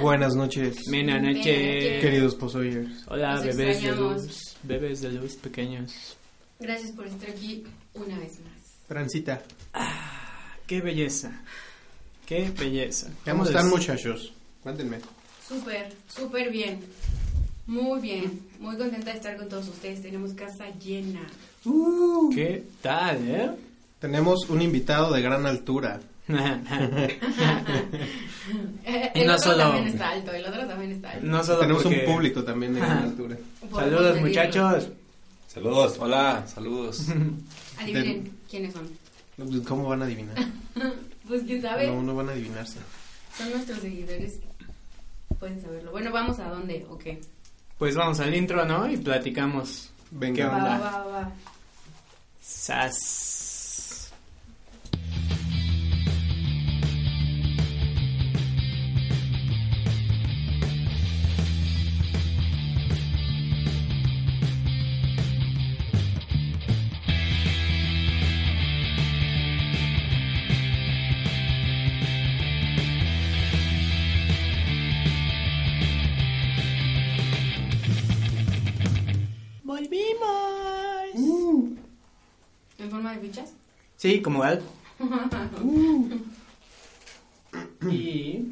Buenas noches, Buenas noches. queridos posoyers. Hola, Los bebés de extrañamos. luz. Bebés de luz pequeños. Gracias por estar aquí una vez más. Transita. Qué belleza. Qué belleza. ¿Cómo les- están, muchachos? Cuéntenme. Súper, súper bien. Muy bien. Muy contenta de estar con todos ustedes. Tenemos casa llena. ¿Qué tal, eh? Tenemos un invitado de gran altura. Y el no otro solo- también está alto. El otro también está alto. no solo Tenemos porque- un público también de gran altura. Saludos, muchachos. Saludos, hola, saludos. Adivinen quiénes son. ¿Cómo van a adivinar? Pues quién sabe. No, no van a adivinarse. Son nuestros seguidores. Pueden saberlo. Bueno, vamos a dónde o qué. Pues vamos al intro, ¿no? Y platicamos. ¿Qué Venga. Va, onda? va, va. Sas. Sí, como Alf. y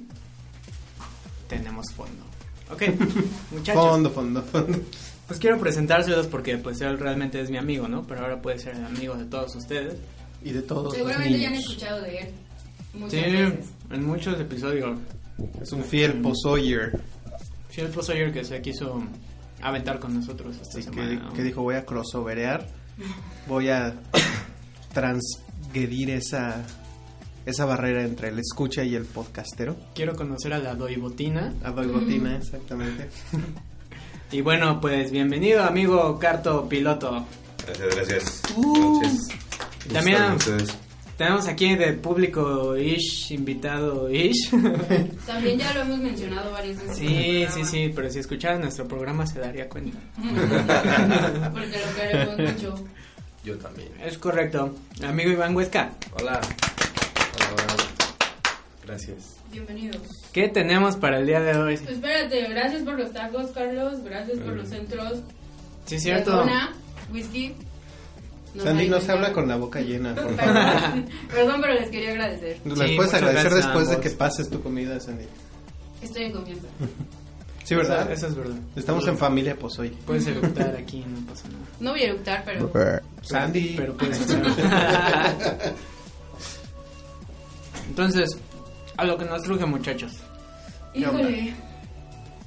tenemos fondo. Ok, muchachos. Fondo, fondo, fondo. Pues quiero presentárselos porque pues él realmente es mi amigo, ¿no? Pero ahora puede ser el amigo de todos ustedes. Y de todos los Seguramente ya han niños. escuchado de él. Muchas Sí, veces. en muchos episodios. Es un fiel posoyer. Fiel Posoyer que se quiso aventar con nosotros esta Así semana. que, ¿no? que dijo, voy a crossoverear. Voy a transgredir esa, esa barrera entre el escucha y el podcastero. Quiero conocer a la doibotina. A botina, exactamente. Y bueno, pues bienvenido amigo Carto Piloto. Gracias, gracias. Buenas noches. También-. Tenemos aquí de público ish, invitado ish. También ya lo hemos mencionado varias veces. Sí, sí, sí, pero si escucharan nuestro programa se daría cuenta. Porque lo queremos mucho. Yo también. Es correcto. Amigo Iván Huesca, Hola. Hola, hola. Gracias. Bienvenidos. ¿qué tenemos para el día de hoy? Pues espérate, gracias por los tacos, Carlos. Gracias por los centros. Sí, es cierto. Dona, whisky. Nos Sandy, no se habla con la boca llena. por favor. Perdón, perdón, pero les quería agradecer. Les Sí, puedes agradecer después de que pases tu comida, Sandy. Estoy en confianza. Sí, ¿verdad? Eso, eso es verdad. Estamos en familia, pues hoy. Puedes eructar aquí, no pasa nada. No voy a eructar, pero. Sandy. Pero puedes. Entonces, a lo que nos truje, muchachos. Híjole.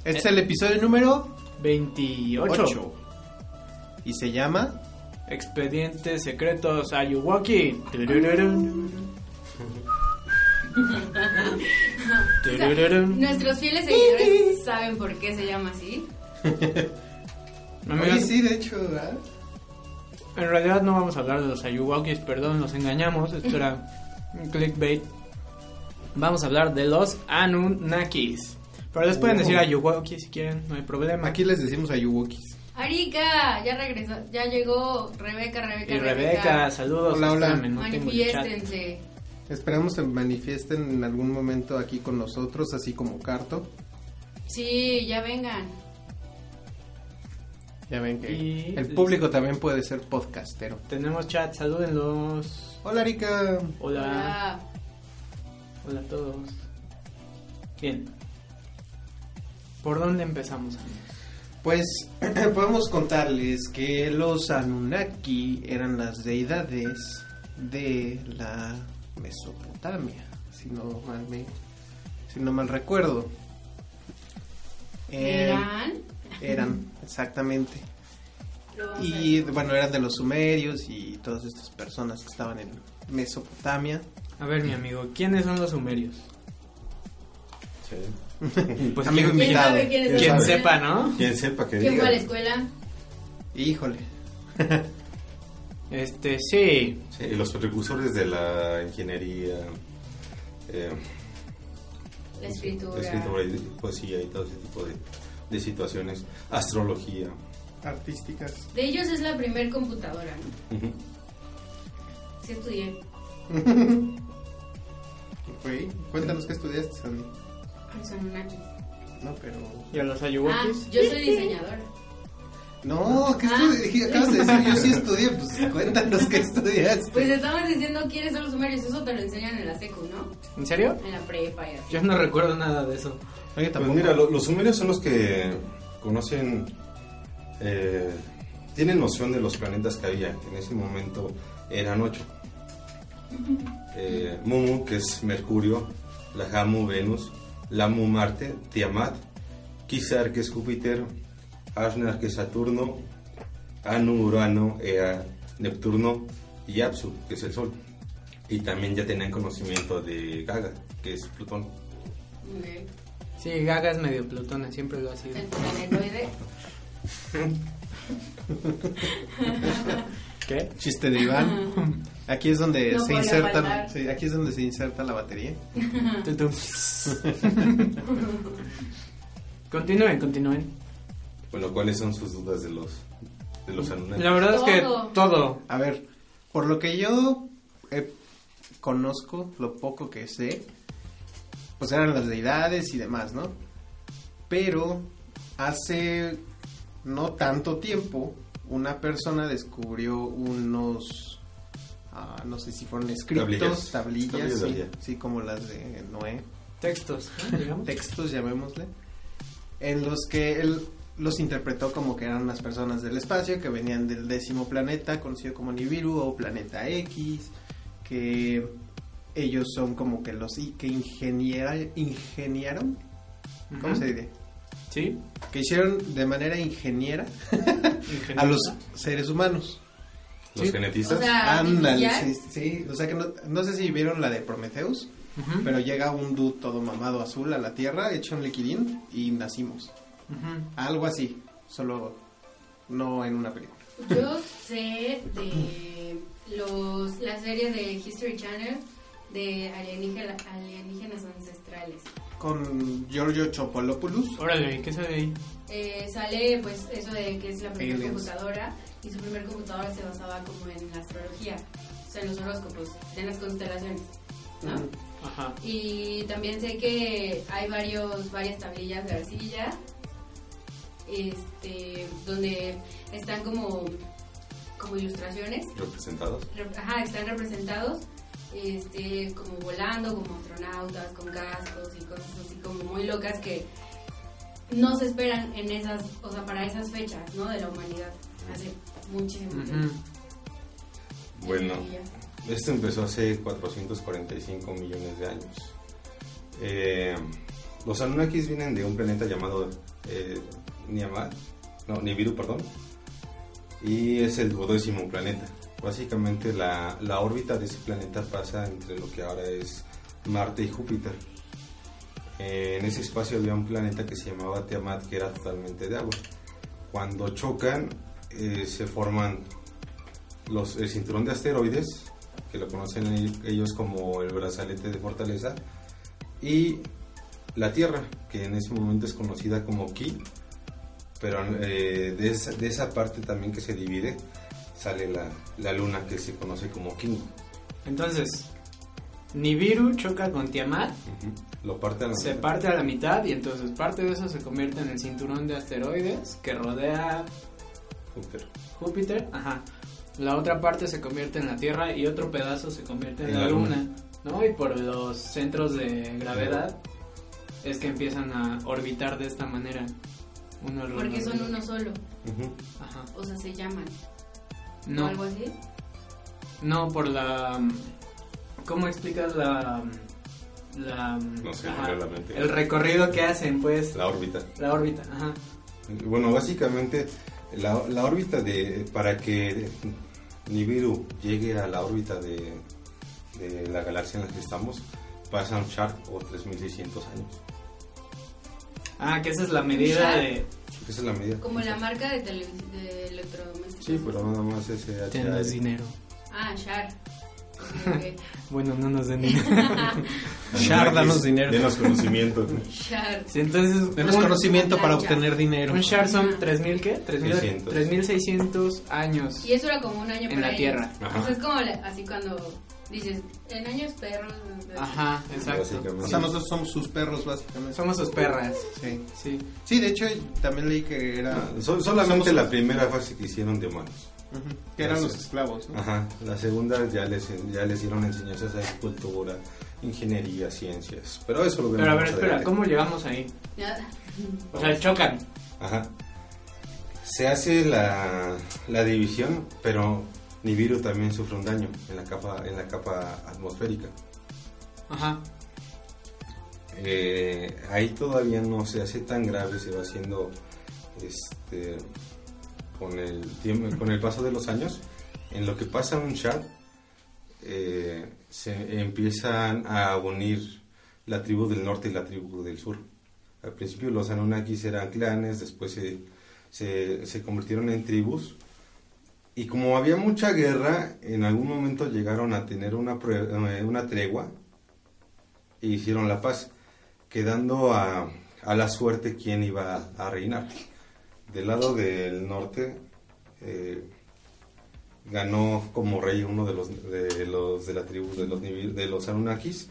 Este es el episodio número 28. 8. Y se llama Expedientes secretos Ayuwoki. Nuestros fieles seguidores saben por qué se llama así. Amigos, Oye, sí, de hecho, ¿verdad? En realidad no vamos a hablar de los Ayuwokis, perdón, nos engañamos. Esto era un clickbait. Vamos a hablar de los Anunnakis. Pero les pueden Oh. decir Ayuwoki si quieren, no hay problema. Aquí les decimos Ayuwokis. Arika, ya regresó, ya llegó Rebeca, Rebeca. Y Rebeca, saludos. Hola, hola. espérame, no. Manifiéstense. Esperamos se manifiesten en algún momento aquí con nosotros, así como Carto. Sí, ya vengan. Ya ven que Y- el público también puede ser podcastero. Tenemos chat, salúdenlos. Hola, Erika. Hola. Hola. Hola a todos. Bien. ¿Por dónde empezamos, amigos? Pues podemos contarles que los Anunnaki eran las deidades de la Mesopotamia, si no mal, me- si no mal recuerdo. Eh, ¿Eran? Eran, exactamente. Y bueno, eran de los sumerios y todas estas personas que estaban en Mesopotamia. A ver, mi amigo, ¿quiénes son los sumerios? Sí. Pues Amigo quien, ¿Quién invitado. sabe quién es ¿Quién quien sepa, ¿no? Quien sepa que ¿Quién diga. fue a la escuela? Híjole. Este, sí. Sí, y los precursores de la ingeniería, eh, La escritura. la escritura y poesía y todo ese tipo de, de situaciones. Astrología. Artísticas. De ellos es la primer computadora, ¿no? Sí estudié. Ok, Cuéntanos qué estudiaste, Sandy. Los Anunnaki. ¿no? Pero... ¿Y a los Ah, Ayuwokis? yo soy diseñadora. No, ¿qué Ah. Acabas de decir, yo sí estudié, pues cuéntanos qué estudiaste. Pues estamos diciendo quiénes son los sumerios. Eso te lo enseñan en la secu, ¿no? ¿En serio? En la prepa y así. Yo no recuerdo nada de eso. Oye, Pues mira, lo- los sumerios son los que conocen, eh, tienen noción de los planetas que había. En ese momento eran ocho. Eh, Mumu, que es Mercurio, Lahamu, Venus, Lamu, Marte, Tiamat, Kisar, que es Júpiter, Ashnar, que es Saturno, Anu, Urano, Ea, Neptuno y Apsu, que es el Sol. Y también ya tenían conocimiento de Gaga, que es Plutón. Sí, Gaga es medio Plutón, siempre lo ha sido. El planetoide. ¿Qué? Chiste de Iván. Aquí es donde No se inserta, sí, aquí es donde se inserta la batería. Continúen, continúen. Bueno, ¿cuáles son sus dudas de los, de los Anunnaki? La verdad es que Todo. todo. A ver, por lo que yo eh, conozco, lo poco que sé, pues eran las deidades y demás, ¿no? Pero hace no tanto tiempo, una persona descubrió unos, ah, no sé si fueron escritos, Tablillas. tablillas, sí, como las de Noé, Textos, textos, llamémosle, en los que él los interpretó como que eran unas personas del espacio que venían del décimo planeta, conocido como Nibiru o Planeta X, que ellos son como que los i- que ingeniera, ingeniaron, ¿cómo se dice? ¿Sí? Que hicieron de manera ingeniera a los seres humanos. ¿Los Sí. genetistas? O sea, Ándale, artificial. sí, sí, o sea que no, no sé si vieron la de Prometheus, pero llega un dude todo mamado azul a la Tierra, hecho un liquidín y nacimos. Ujú. Algo así, solo no en una película. Yo sé de los, la serie de History Channel de alienígena- alienígenas ancestrales. Con Giorgio Chopolopoulos. Órale, ¿y ¿qué sale ahí? Eh, sale pues eso de que es la primera Aliens. computadora y su primer computadora se basaba como en la astrología, o sea, en los horóscopos, en las constelaciones, ¿no? Ajá. Y también sé que hay varios, varias tablillas de arcilla, este, donde están como, como ilustraciones, ¿Representados? rep- ajá, están representados, este, como volando, como astronautas, con cascos y cosas así como muy locas que no se esperan en esas, o sea, para esas fechas, ¿no? De la humanidad, hace muchísimo tiempo. Bueno, esto empezó hace 445 millones de años. Eh, los Anunnakis vienen de un planeta llamado eh, Niamat, no, Nibiru, perdón, y es el duodécimo planeta. Básicamente la, la órbita de ese planeta pasa entre lo que ahora es Marte y Júpiter. Eh, en ese espacio había un planeta que se llamaba Tiamat, que era totalmente de agua. Cuando chocan, eh, se forman los, el cinturón de asteroides, que lo conocen el- ellos como el brazalete de fortaleza, y la Tierra, que en ese momento es conocida como Ki, pero eh, de, esa, de esa parte también que se divide sale la, la Luna, que se conoce como King. Entonces, Nibiru choca con Tiamat, Lo parte a la se mitad. parte a la mitad y entonces parte de eso se convierte en el cinturón de asteroides que rodea Júpiter. Júpiter, ajá. La otra parte se convierte en la Tierra y otro pedazo se convierte en, En la, la Luna. Luna. ¿no? Y por los centros de gravedad es que empiezan a orbitar de esta manera. Uno Porque son uno solo, Ajá. o sea, se llaman. ¿O No, algo así? no, por la... ¿Cómo explicas la... la No sé, ajá, la mente. el recorrido que hacen, pues, La órbita. la órbita, ajá. Bueno, básicamente la, la órbita de para que Nibiru llegue a la órbita de, de la galaxia en la que estamos pasa un Sharp o 3600 años. Ah, que esa es la medida de... Esa es la medida. Como la marca de, tele- de electrodomésticos. Sí, pero nada más ese Tienes dinero. Ah, Shar. Bueno, no nos den dinero. Shar, danos dinero. Denos conocimiento. Shar. Sí, entonces, Menos un- conocimiento para obtener dinero. Un share son Ajá. 3000 qué? 3000 600. 3600 años. Y eso era como un año En la. Tierra. Ajá. O sea, es como la- así cuando dices, en años perros. Ajá, exacto. O sea, nosotros somos sus perros, básicamente. Somos sus perras. Sí. Sí. Sí, de hecho, también leí que era... Sol- solamente somos- la primera fase que hicieron de humanos. Que eran los esclavos, ¿no? Ajá. La segunda ya les, ya les dieron enseñanzas de agricultura, ingeniería, ciencias. Pero eso lo vemos Pero a ver, espera, adelante. ¿cómo llegamos ahí? O sea, chocan. Ajá. Se hace la, la división, pero Nibiru también sufre un daño en la capa, en la capa atmosférica. Ajá. Eh, ahí todavía no se hace tan grave, se va haciendo este, con el tiempo, con el paso de los años. En lo que pasa un chat, eh, se empiezan a unir la tribu del norte y la tribu del sur. Al principio los Anunnakis eran clanes, después se, se, convirtieron en tribus. Y como había mucha guerra, en algún momento llegaron a tener una, eh, una tregua e hicieron la paz, quedando a, a la suerte quién iba a reinar. Del lado del norte eh, ganó como rey uno de los de los de la tribu de los de los Anunnakis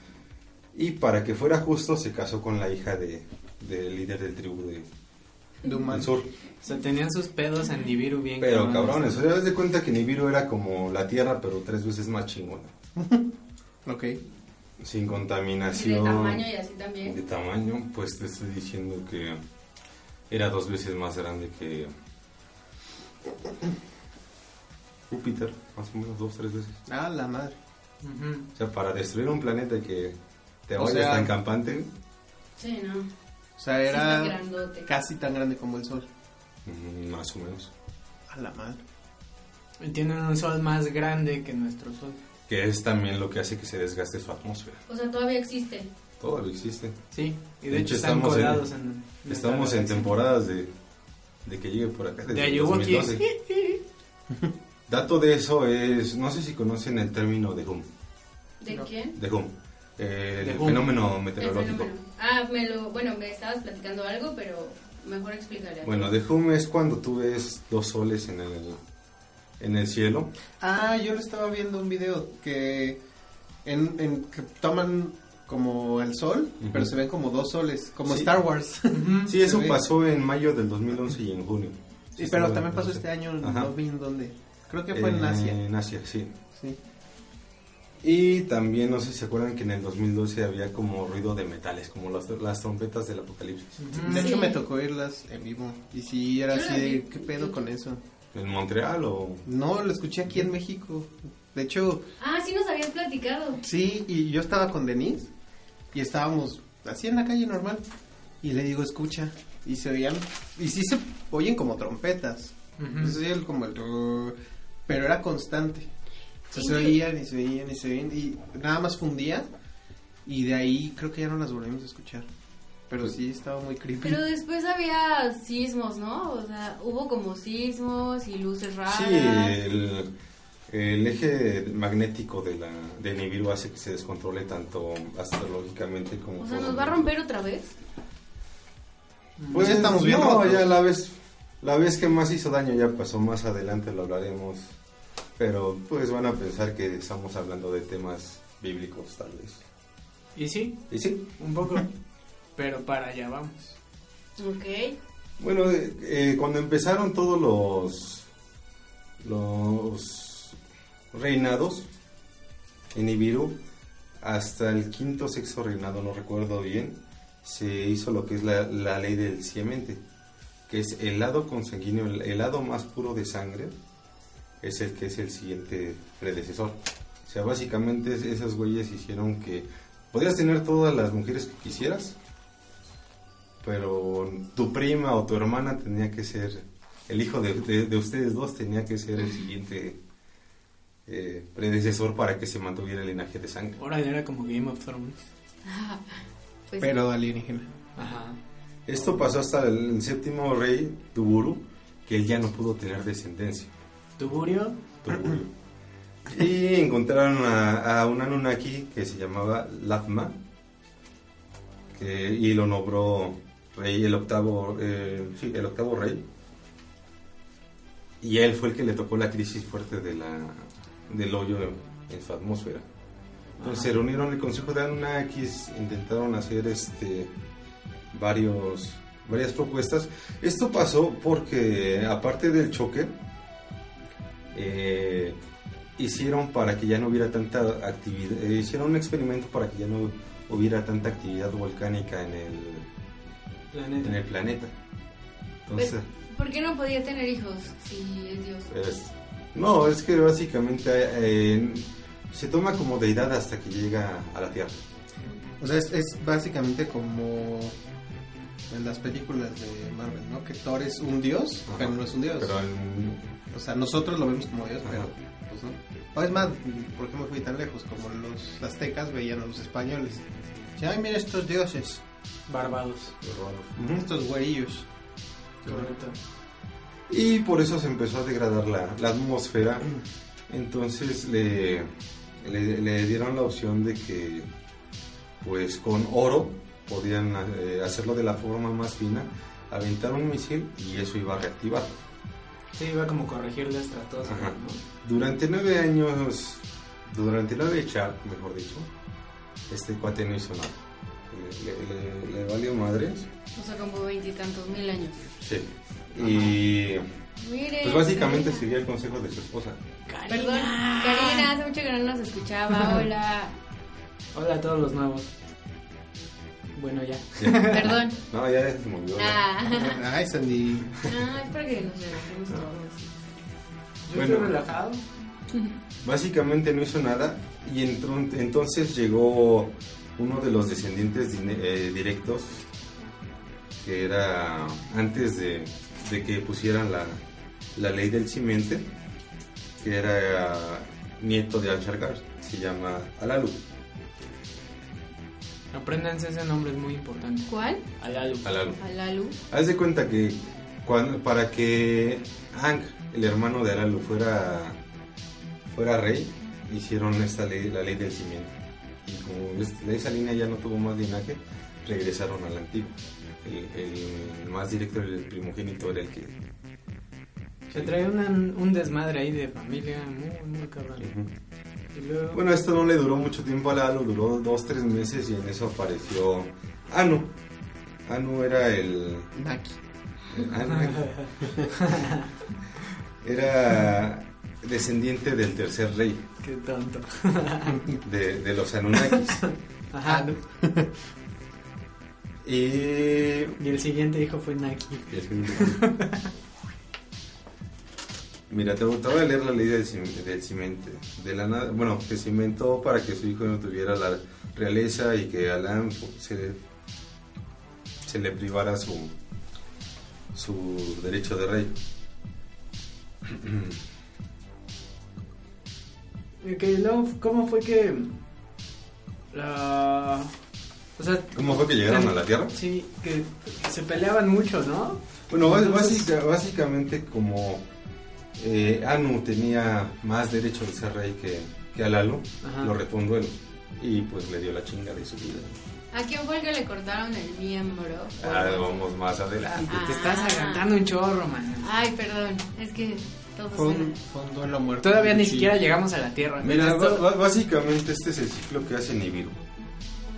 y para que fuera justo se casó con la hija de del líder del tribu de, De del sur. O sea, tenían sus pedos en Nibiru bien Pero cabrones, o sea, das de cuenta que Nibiru era como la tierra pero tres veces más chingona, Ok. sin Y contaminación. de tamaño y así de también. tamaño, pues te estoy diciendo que era dos veces más grande que Júpiter, más o menos dos, tres veces. Ah, la madre. O sea, para destruir un planeta que te O vayas sea- tan campante, Sí, ¿no? O sea, era casi tan grande como el sol. mm, más o menos. A la madre. Y Tienen un sol más grande que nuestro sol. Que es también lo que hace que se desgaste su atmósfera. O sea, todavía existe. Todavía existe. Sí, y de, De hecho hecho, están estamos en- colados en... Estamos en temporadas de, de que llegue por acá. desde De el Ayuwoki. 2012. Dato de eso es, no sé si conocen el término de HUM. ¿De No. quién? De HUM. eh, De el HUM. fenómeno El meteorológico. fenómeno. Ah, me lo, bueno, me estabas platicando algo, pero mejor explícale. Bueno, de hum es cuando tú ves dos soles en el, en el cielo. Ah, yo le estaba viendo un video que, en, en- que toman como el sol, pero se ven como dos soles, como Sí. Star Wars. Sí, eso pasó en mayo del 2011 y en junio. Sí, Sí, pero también pasó este año, Ajá. no vi en dónde. Creo que fue en Asia. En Asia, sí. Sí. Y también, no sé si se acuerdan que en el 2012 había como ruido de metales, como las, las trompetas del apocalipsis. De Sí. hecho, me tocó irlas en vivo. Y sí, era así de. ¿qué pedo con eso? ¿En Montreal o...? No, lo escuché aquí en México. De hecho, Ah, sí nos habías platicado. sí, y yo estaba con Denise y estábamos así en la calle normal. Y le digo, escucha. Y se oían, y sí se oyen como trompetas. Se oía el- como el... Pero era constante. Sea, Sí, se oían y se oían y se oían. Y nada más fundía. Y de ahí creo que ya no las volvimos a escuchar. Pero sí estaba muy creepy. Pero después había sismos, ¿no? O sea, hubo como sismos y luces raras. Sí, el, el eje magnético de, la, de Nibiru hace que se descontrole tanto astrológicamente como... O sea. ¿nos va a romper otra vez? Pues ya estamos bien No, rotos. ya la vez, la vez que más hizo daño ya pasó, más adelante lo hablaremos. Pero pues van a pensar que estamos hablando de temas bíblicos tal vez. Y sí, Y sí, un poco. pero para allá vamos. Ok. bueno, eh, eh, cuando empezaron todos los, los reinados en Ibiru, hasta el quinto sexto reinado, no recuerdo bien, se hizo lo que es la, la ley del siemente, que es el lado consanguíneo, el, lado más puro de sangre, es el que es el siguiente predecesor. O sea, básicamente es- esos güeyes hicieron que podías tener todas las mujeres que quisieras, pero tu prima o tu hermana tenía que ser, el hijo de- de ustedes dos tenía que ser el siguiente eh, predecesor para que se mantuviera el linaje de sangre. Ahora era como Game of Thrones. Pues Pero alienígena. Ajá. Esto pasó hasta el, el séptimo rey, Tuburu, que él ya no pudo tener descendencia. Tuburio. Tuburu. y encontraron a, a un Anunnaki que se llamaba Latma, que- y lo nombró rey, el octavo, eh, sí, el octavo rey. Y él fue el que le tocó la crisis fuerte de la, del hoyo en su atmósfera. Entonces se reunieron el Consejo de Anunnakis, intentaron hacer este varios varias propuestas. Esto pasó porque aparte del choque eh, hicieron para que ya no hubiera tanta actividad, eh, hicieron un experimento para que ya no hubiera tanta actividad volcánica en el Planeta. en el planeta. Entonces, ¿Por qué no podía tener hijos si es Dios? es- no, es que básicamente eh, se toma como deidad hasta que llega a la Tierra. O sea, es, es básicamente como en las películas de Marvel, ¿no? Que Thor es un dios, Ajá. pero no es un dios. Pero en- O sea, nosotros lo vemos como dios, Ajá. pero pues no. O es más, por ejemplo, fui tan lejos como los aztecas veían a los españoles. Decían, Ay, mira estos dioses, Barbados. Ujú. estos güerillos. Correcto. Y por eso se empezó a degradar la, la atmósfera. Entonces le, le, le dieron la opción de que, pues con oro, podían eh, hacerlo de la forma más fina, aventar un misil y eso iba a reactivar. Sí, iba como corregir la estratosfera, Ajá. ¿no? Durante nueve años, durante nueve chat, mejor dicho, este cuate no hizo nada. Le, le- le- le valió madres. O sea, como veintitantos mil años. Sí. Y Mire. pues básicamente Karina. seguía el consejo de su esposa. Perdón, Karina, hace mucho que no nos escuchaba. Hola. Hola a todos los nuevos. Bueno, ya. Perdón. No, ya se me olvidó. Ah. Ay, Sandy. Ah, es porque nos relajemos todos. Yo Bueno. estoy relajado. Básicamente no hizo nada y entró- entonces llegó uno de los descendientes eh, directos que era antes de, de que pusieran la, la ley del simiente que era nieto de Al-Shargar, se llama Alalu. Apréndanse ese nombre, es muy importante. ¿Cuál? Alalu. Alalu. Alalu. Haz de cuenta que cuando, para que Hank, el hermano de Alalu, fuera, fuera rey, hicieron esta ley, la ley del cimiento. Y como es- esa línea ya no tuvo más linaje, regresaron al antiguo. El, el más directo, el primogénito, era el que... Se trae una- un desmadre ahí de familia muy, muy cabrón. Y luego, Bueno, esto no le duró mucho tiempo a Lalo, duró dos, tres meses y en eso apareció Anu. Anu era el... Naki. Anu era descendiente del tercer rey qué tonto. de, de los Anunnakis. Ajá. Y... Y el siguiente hijo fue Naki. Mira, te, te voy a leer la ley del, del cimente. De la nada, bueno, que cimentó para que su hijo no tuviera la realeza y que Alan se, se le privara su, su derecho de rey. Luego, ¿cómo fue que la... O sea, ¿Cómo fue que llegaron a la Tierra? Sí, que se peleaban mucho, ¿no? Bueno, bas- Entonces- básica- básicamente como eh, Anu tenía más derecho de ser rey que, que Alalu, Ajá. lo retó él y pues le dio la chinga de su vida. ¿A quién fue el que le cortaron el miembro? Ah, vamos más adelante. Te estás Ah. adelantando un chorro, man. Ay, perdón. Es que todo Fue un, fue un duelo muerto. Todavía ni Sí. siquiera llegamos a la Tierra. Mira, Esto- básicamente este es el ciclo que hace Nibiru.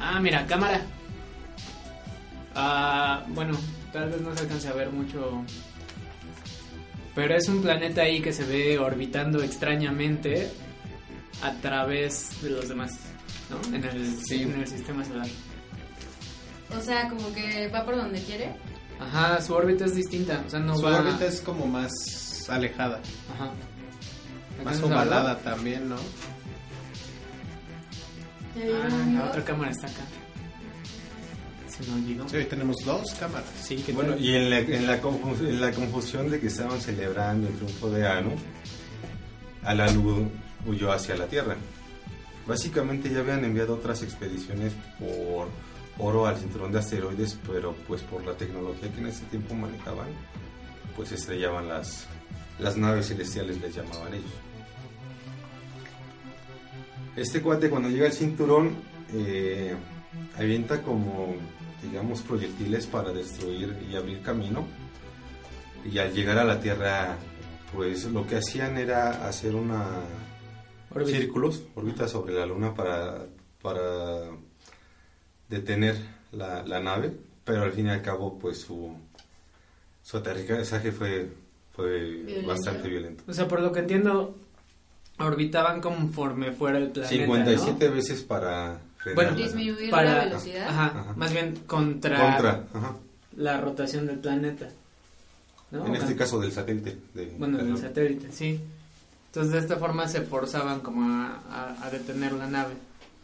Ah, mira, cámara. Ah, bueno, tal vez no se alcance a ver mucho. Pero es un planeta ahí que se ve orbitando extrañamente a través de los demás, ¿no? En el, Sí. en el sistema solar. O sea, como que va por donde quiere. Ajá, su órbita es distinta, o sea, no Su va... órbita es como más alejada, Ajá. más ovalada también, ¿no? Ah, la otra cámara está acá. Se me olvidó. Sí, hoy tenemos dos cámaras. Sí, que Bueno, tal? y en la, en, la confus- en la confusión de que estaban celebrando el triunfo de Anu, Alalu huyó hacia la Tierra. Básicamente ya habían enviado otras expediciones por oro al cinturón de asteroides, pero pues por la tecnología que en ese tiempo manejaban, pues estrellaban las, las naves celestiales, les llamaban ellos. Este cuate cuando llega al cinturón eh, avienta como, digamos, proyectiles para destruir y abrir camino. Y al llegar a la Tierra, pues lo que hacían era hacer una, círculos, orbita sobre la Luna para, para detener la, la nave, pero al fin y al cabo, pues su, su aterrizaje fue, fue Violento. bastante violento. O sea, por lo que entiendo, orbitaban conforme fuera el planeta. 57 ¿no? veces para Bueno, la- Disminuir Para, la velocidad. Ajá, Ajá. más bien contra, contra, ajá. la rotación del planeta. ¿no? en O este caso del satélite. de- Bueno, de del satélite, sí. Entonces de esta forma se forzaban como a, a- a detener la nave.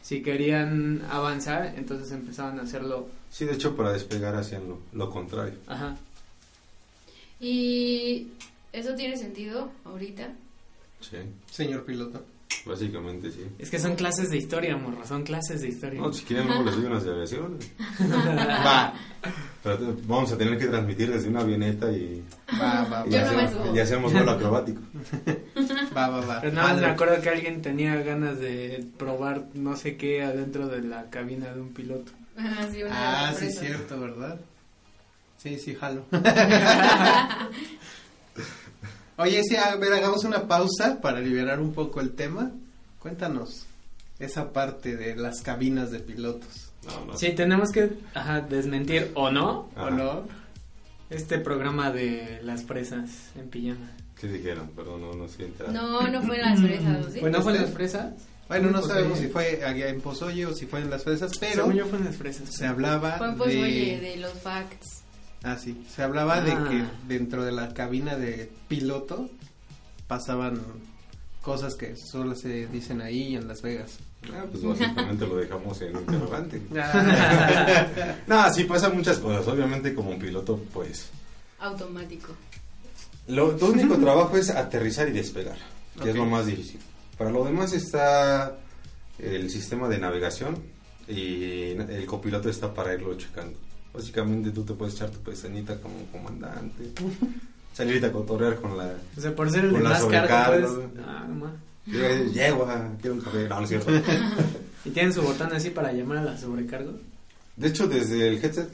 Si querían avanzar, entonces empezaban a hacerlo. Sí, de hecho, para despegar hacían lo, lo contrario. Ajá. Y eso tiene sentido ahorita. Sí, Señor piloto. básicamente sí. Es que son clases de historia, morro, son clases de historia. No, si quieren, luego les doy unas de aviación. Va, Pero te- vamos a tener que transmitir desde una avioneta y, va, va, va, hacemos, y hacemos vuelo acrobático. va, va, va. Pero nada más me acuerdo que alguien tenía ganas de probar no sé qué adentro de la cabina de un piloto. Ah, sí, una Ah, sí, cierto, ¿verdad? Sí, sí, jalo. Oye, sí, a ver, hagamos una pausa para liberar un poco el tema. Cuéntanos esa parte de las cabinas de pilotos. No, no. Sí, tenemos que ajá, desmentir o no, Ajá. o no, este programa de las presas en pijama. ¿Qué dijeron? Perdón, no, no enterado. No, no fue en las fresas, ¿o ¿sí? Bueno, fue en ¿Este? las fresas. Bueno, no Pues sabemos si fue en Pozoye o si fue en las fresas, pero Según yo fue en las fresas. se hablaba Fue pues de... oye, de los facts. Ah, sí. Se hablaba de Ah. que dentro de la cabina de piloto pasaban cosas que solo se dicen ahí en Las Vegas. Ah, pues básicamente lo dejamos en interrogante. Ah, No, sí pasan muchas cosas. Obviamente como un piloto, pues... Automático. Lo, tu único trabajo es aterrizar y despegar, que es lo más difícil. Para lo demás está el sistema de navegación y el copiloto está para irlo checando. Básicamente tú te puedes echar tu pestañita como comandante, salirte a cotorrear con la... O sea, por ser el de más cargo, pues. Ah, no. Llego, quiero un café. No, no es cierto. ¿Y tienen su botón así para llamar a la sobrecargo? De hecho, desde el headset,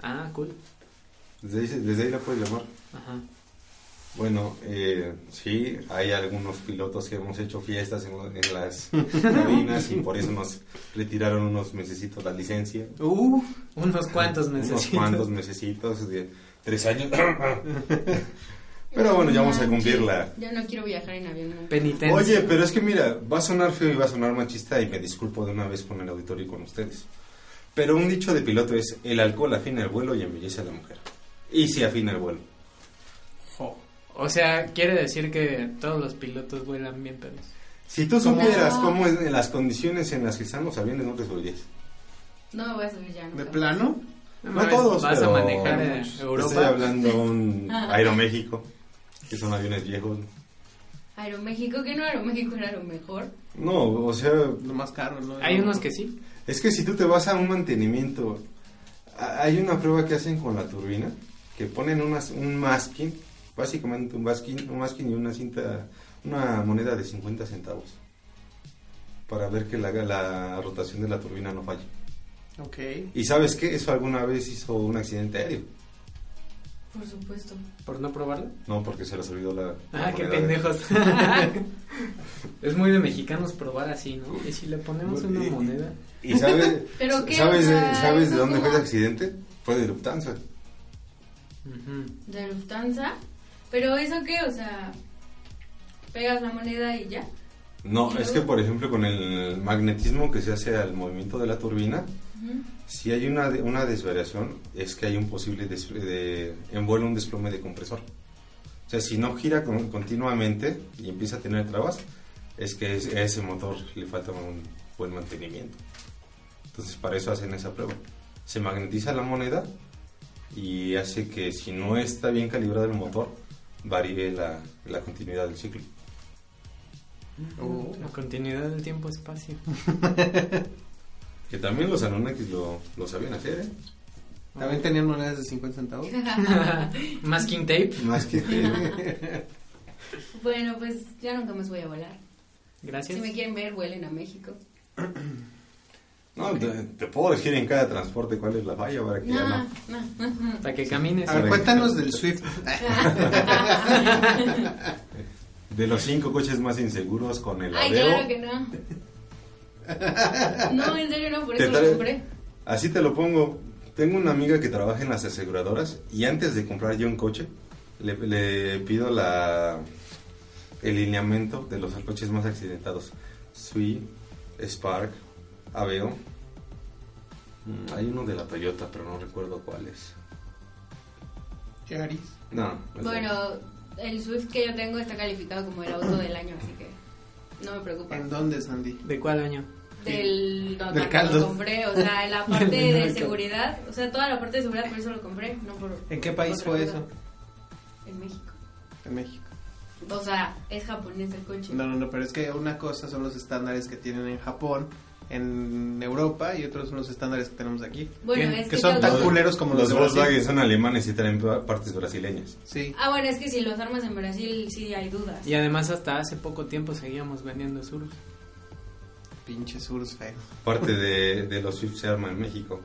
Ah, cool. desde ahí, desde ahí la puedes llamar. Ajá. Bueno, eh, sí, hay algunos pilotos que hemos hecho fiestas en, en las cabinas y por eso nos retiraron unos mesecitos la licencia. uh, Unos cuantos Unos meses. cuantos mesecitos de tres años. pero bueno, ya vamos a cumplir la... Ya no quiero viajar en avión nunca. Penitencia. Oye, pero es que mira, va a sonar feo y va a sonar machista y me disculpo de una vez con el auditorio y con ustedes. Pero un dicho de piloto es, el alcohol afina el vuelo y embellece a la mujer. Y sí afina el vuelo. O sea, quiere decir que todos los pilotos vuelan bien pedos. Si tú ¿Cómo? supieras cómo es en las condiciones en las que están los aviones, no te subirías. No me voy a subir ya nunca. ¿De plano? No todos, Vas pero a manejar Estoy Europa. hablando un Aeroméxico, que son aviones viejos. Aeroméxico, que no Aeroméxico era lo mejor. No, o sea, Lo más caro, ¿no? Hay unos que sí. es que si tú te vas a un mantenimiento, hay una prueba que hacen con la turbina, que ponen unas, un masking, básicamente un masking, un masking y una cinta, una moneda de 50 centavos, para ver que la, la rotación de la turbina no falle. Ok. ¿Y sabes qué? Eso alguna vez hizo un accidente aéreo. Por supuesto. Por no probarlo. No, porque se les olvidó la... la Ah, qué pendejos. es muy de mexicanos probar así, ¿no? Y si le ponemos una Y- moneda. ¿Y sabes, ¿Pero qué? ¿sabes, O de- sea, ¿sabes de eso dónde fue el accidente? Fue de Lufthansa. De Lufthansa. Pero eso qué, o sea, pegas la moneda y ya. No, ¿Y es que por ejemplo con el magnetismo que se hace al movimiento de la turbina, Ujú. si hay una, una desvariación, es que hay un posible de, un desplome de compresor. O sea, si no gira con- continuamente y empieza a tener trabas, es que es- a ese motor le falta un buen mantenimiento. Entonces para eso hacen esa prueba. Se magnetiza la moneda y hace que si no está bien calibrado el motor, varíe la, la continuidad del ciclo. Oh. La continuidad del tiempo-espacio. Que también los Anunnakis lo, lo sabían hacer, ¿eh? También tenían monedas de 50 centavos. Masking tape. Más que... Bueno, pues ya nunca más voy a volar. Gracias. Si me quieren ver, vuelen a México. no, te, te puedo decir en cada transporte cuál es la falla para que ya No, no... no. Hasta que camines. A ver, cuéntanos del Swift. De los cinco coches más inseguros con el Ay, Aveo. claro que no. No, en serio no, por eso lo compré. Así te lo pongo. Tengo una amiga que trabaja en las aseguradoras y antes de comprar yo un coche, le, le pido la el lineamiento de los coches más accidentados. Sui, Spark, Aveo. Mm, Hay uno de la Toyota, pero no recuerdo cuál es. Yaris. No. es de- Bueno, el Swift que yo tengo está calificado como el auto del año, así que no me preocupa. ¿En dónde, Sandy? ¿De cuál año? Del, no, Del caldo. lo compré, o sea, en la parte de seguridad, o sea, toda la parte de seguridad, por eso lo compré, no por... ¿En qué país fue cosa. eso? En México. En México. O sea, es japonés el coche. No, no, no, pero es que una cosa son los estándares que tienen en Japón, en Europa, y otros son los estándares que tenemos aquí. Bueno, es Que que, son tan culeros como los, Los de Brasil. Volkswagen son alemanes y traen partes brasileñas. Sí. Ah, bueno, es que si los armas en Brasil sí hay dudas. Y además hasta hace poco tiempo seguíamos vendiendo Surus. Pinche Surus feo. Parte de, de los Swift se arma en México.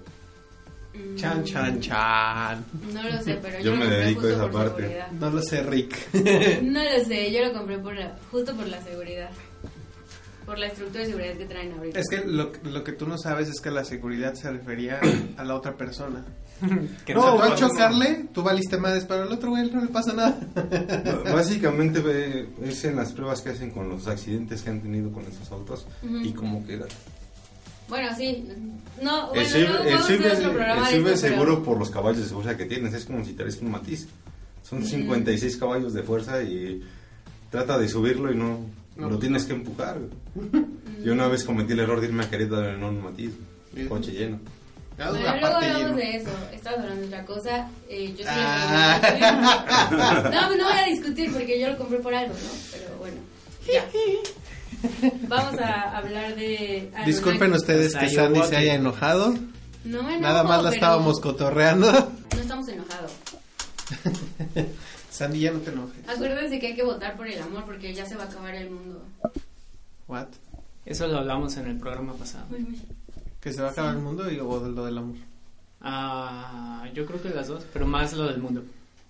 Mm, Chan, chan, chan. No lo sé, pero Yo yo, me dedico a esa parte. seguridad. No lo sé, Rick. No lo sé, yo lo compré por la, justo por la seguridad. Por la estructura de seguridad que traen ahorita. Es que lo, lo que tú no sabes es que la seguridad se refería a la otra persona. Que no, tú al nosotros- chocarle, tú valiste madres, pero al otro güey no le pasa nada. Básicamente eh, es en las pruebas que hacen con los accidentes que han tenido con esos autos Ujú. y cómo queda. Bueno, sí. No, el bueno, Swift no, el a es, el esto, pero- seguro por los caballos de fuerza que tienes. Es como si traes un matiz. Son 56 caballos de fuerza y trata de subirlo y no, No. lo tienes que empujar. Yo una vez cometí el error de irme a Querétaro en un matiz. Coche lleno. Bueno, luego hablamos de eso. Estabas hablando de otra cosa. Eh, yo Ah. pregunté- No, no voy a discutir porque yo lo compré por algo, ¿no? Pero bueno, ya. Vamos a hablar de. Disculpen ustedes que Pues, Sandy se haya enojado. No me enojo, Nada más la pero estábamos cotorreando. No estamos enojados. Sandy, ya no te enojes. Acuérdense que hay que votar por el amor porque ya se va a acabar el mundo. What? Eso lo hablamos en el programa pasado. Uy, uy. ¿Que se va a acabar el mundo y o de lo del amor? Ah, yo creo que las dos, pero más lo del mundo.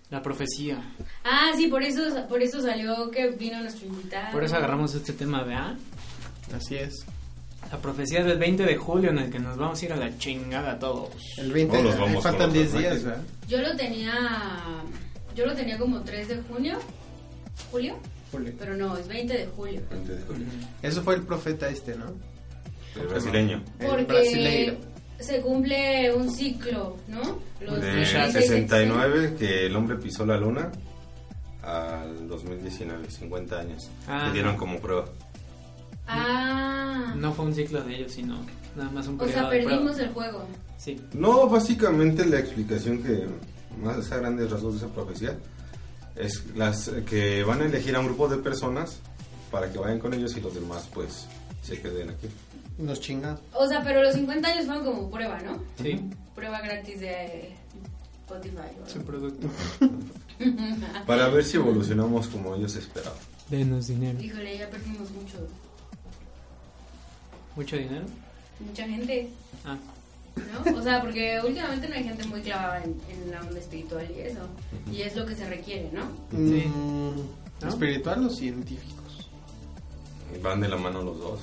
La profecía. Ah, sí, por eso, por eso salió que vino nuestro invitado. Por eso agarramos este tema, ¿verdad? Así es. La profecía del 20 de julio en el que nos vamos a ir a la chingada todos. El 20, Oh, los ahí vamos faltan con 10 los días. ¿verdad? Yo lo tenía. Yo lo tenía como 3 de junio. ¿Julio? Julio. Pero no, es 20 de julio. Eso fue el profeta este, ¿no? El brasileño. El Porque brasileiro. se cumple un ciclo, ¿no? Los De 16 69 que el hombre pisó la luna al 2019, 50 años. Ah. Que dieron como prueba. Ah. No fue un ciclo de ellos, sino nada más un o sea, de perdimos el juego. Sí. No, básicamente la explicación que más a grandes rasgos de esa profecía es las que van a elegir a un grupo de personas para que vayan con ellos y los demás pues se queden aquí. Nos chingados. O sea, pero los 50 años fueron como prueba, ¿no? Sí. Prueba gratis de Spotify. o Su producto. Para ver si evolucionamos como ellos esperaban. Denos dinero. Híjole, ya perdimos mucho. ¿Mucho dinero? Mucha gente, Ah. ¿No? O sea, porque últimamente no hay gente muy clavada en, en la onda espiritual y eso. Y es lo que se requiere, ¿no? Sí. Mm, ¿No? ¿Espiritual o científicos? Van de la mano los dos.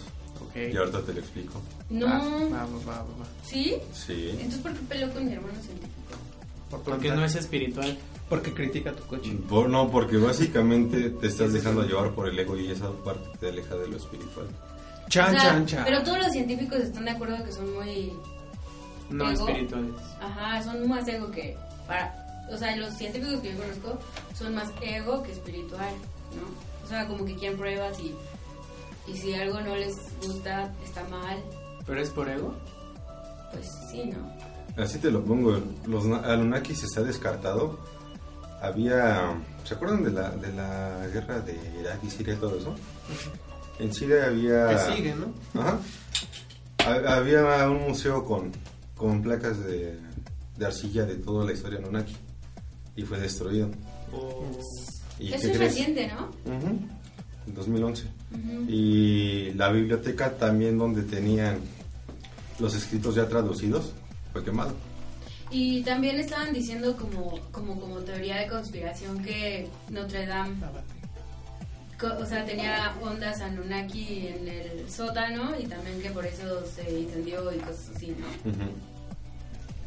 Ok. Y ahorita te lo explico. No. Va, va, va, va, va. ¿Sí? Sí. Entonces, ¿por qué peleó con mi hermano científico? Por Porque no es espiritual. Porque critica tu coche. Por- no, porque básicamente te estás dejando llevar por el ego y esa parte te aleja de lo espiritual. Chan, O sea, chan, chan. Pero todos los científicos están de acuerdo que son muy... No ¿Ego? espirituales. Ajá, son más ego que... Para, o sea, los científicos que yo conozco son más ego que espiritual, ¿no? O sea, como que quieren pruebas y, y si algo no les gusta, está mal, ¿Pero es por ego? pues sí, ¿no? Así te lo pongo. Los na- Anunnakis está descartado. Había. ¿Se acuerdan de la, de la guerra de Irak y Siria y todo eso? En Siria había. Que sigue, ¿no? Ajá. Ha- Había un museo con, con placas de, de arcilla de toda la historia Anunnaki. Y fue destruido. ¿Y Eso qué es crees? reciente, ¿no? Ujú, En 2011. Ujú. Y la biblioteca también donde tenían los escritos ya traducidos fue quemado. Y también estaban diciendo como, como, como teoría de conspiración que Notre Dame o sea, tenía ondas Anunnaki en el sótano y también que por eso se incendió y cosas así, ¿no?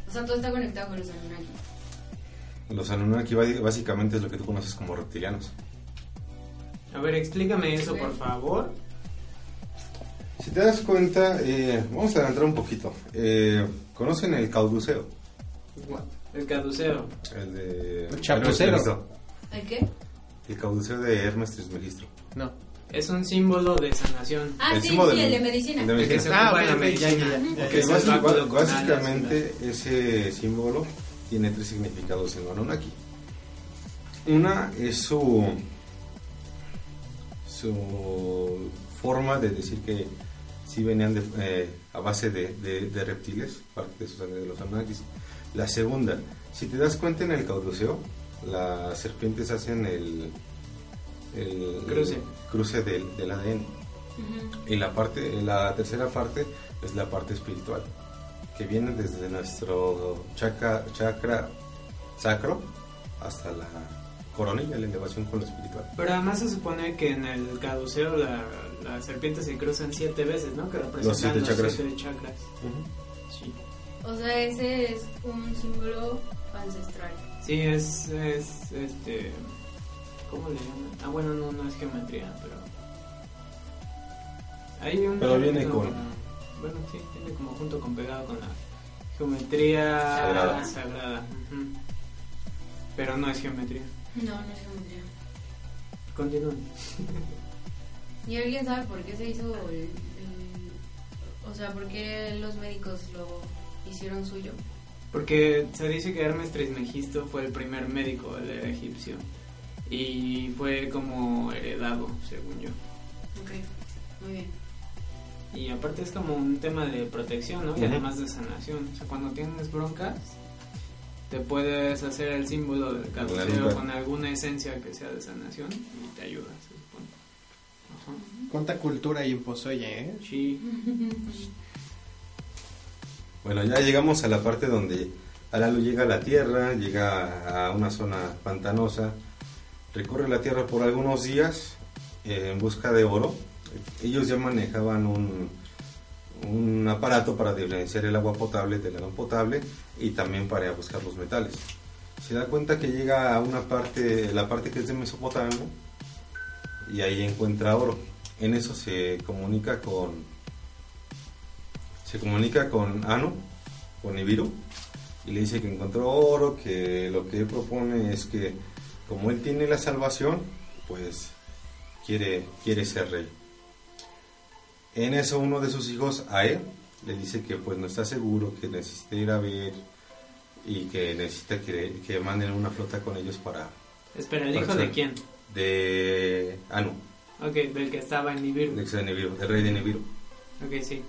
O sea, todo está conectado con los Anunnaki. Los Anunnaki básicamente es lo que tú conoces como reptilianos. A ver, explícame eso, por favor. Si te das cuenta, eh, vamos a adelantar un poquito. Eh, ¿Conocen el cauduceo? El caduceo. El de... El chapucero. ¿El qué? El cauduceo de Hermes Trismegisto. No. Es un símbolo de sanación. Ah, El sí, símbolo sí, el de medicina. el de se Ah, ok, medicina. ya, ya, ya, Ok, Que es el basi- báculo con alas, básicamente ese símbolo tiene tres significados en Anunnaki. Una es su su forma de decir que sí venían de, eh, a base de, de- de reptiles, parte de sus de los Anunnakis. La segunda, si te das cuenta en el cauduceo, las serpientes hacen el, el Cruce. cruce del, del ADN. Y la parte, la tercera parte es la parte espiritual, que viene desde nuestro chakra, chakra sacro hasta la coronilla, la elevación con lo espiritual. Pero además se supone que en el caduceo la, las serpientes se cruzan siete veces, ¿no? Que representan siete chakras. siete chakras. Sí. O sea, ese es un símbolo ancestral. Sí, es, es, este... ¿Cómo le llaman? Ah, bueno, no, no es geometría, pero... Hay un... Pero viene como- con- Bueno, sí, viene como junto con pegado con la geometría Sagrada. sagrada. Pero no es geometría. No, no es geometría. Continúen. ¿Y alguien sabe por qué se hizo el, el- O sea, por qué los médicos lo hicieron suyo? Porque se dice que Hermes Trismegisto fue el primer médico del era egipcio y fue como heredado, según yo. Ok, muy bien. Y aparte es como un tema de protección, ¿no? Y además de sanación. O sea, cuando tienes broncas, te puedes hacer el símbolo del nuca. con alguna esencia que sea de sanación y te ayuda, se supone. Ajá. ¿Cuánta cultura hay en Pozoya, eh? Sí. Bueno, ya llegamos a la parte donde Alalu llega a la Tierra, llega a una zona pantanosa, recorre la Tierra por algunos días eh, en busca de oro. Ellos ya manejaban un, un aparato para diferenciar el agua potable de la no potable y también para buscar los metales. Se da cuenta que llega a una parte, la parte que es de Mesopotamia, y ahí encuentra oro. En eso se comunica con se comunica con Anu, con Ibiru, y le dice que encontró oro, que lo que él propone es que como él tiene la salvación, pues quiere, quiere ser rey. En eso uno de sus hijos, Ae, le dice que pues no está seguro, que necesita ir a ver y que necesita que, que manden una flota con ellos para... Espera, ¿el para hijo de quién? De Anu, Ok, del que estaba en Nibiru. de, de Nibiru, del rey de Nibiru. Ok, sí.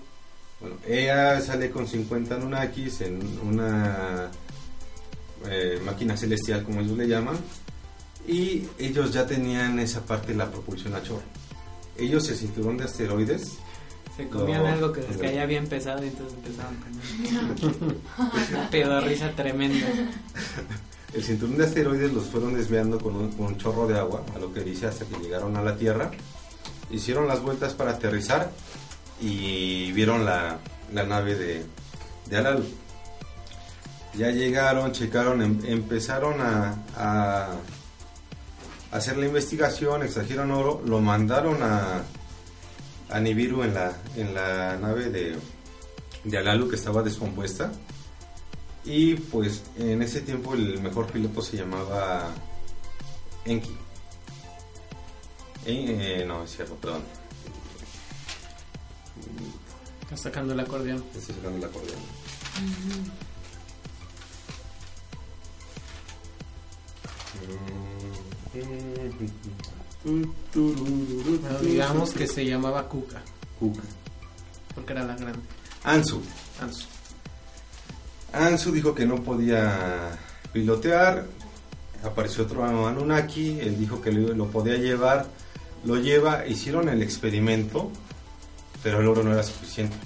Bueno, ella sale con 50 Anunnakis en una eh, máquina celestial, como ellos le llaman, y ellos ya tenían esa parte de la propulsión a chorro. Ellos, el cinturón de asteroides, Se comían algo que les caía bien pesado y entonces empezaban con una pedorrisa tremenda. el cinturón de asteroides los fueron desviando con un, con un chorro de agua, a lo que dice hasta que llegaron a la Tierra, hicieron las vueltas para aterrizar y vieron la, la nave de, de. Ya llegaron, checaron, em- empezaron a, a hacer la investigación, extrajeron oro, lo mandaron a, a Nibiru en la, en la nave de, de Alalu que estaba descompuesta. Y pues en ese tiempo el mejor piloto se llamaba Enki. Eh, no, es cierto, perdón. Está sacando el acordeón. Estoy sacando el acordeón. Bueno, digamos que se llamaba Kuka, Kuka. porque era la grande. Ansu. Ansu. Ansu dijo que no podía pilotear. Apareció otro Anunnaki. Él dijo que lo podía llevar. Lo lleva. Hicieron el experimento. Pero el oro no era suficiente.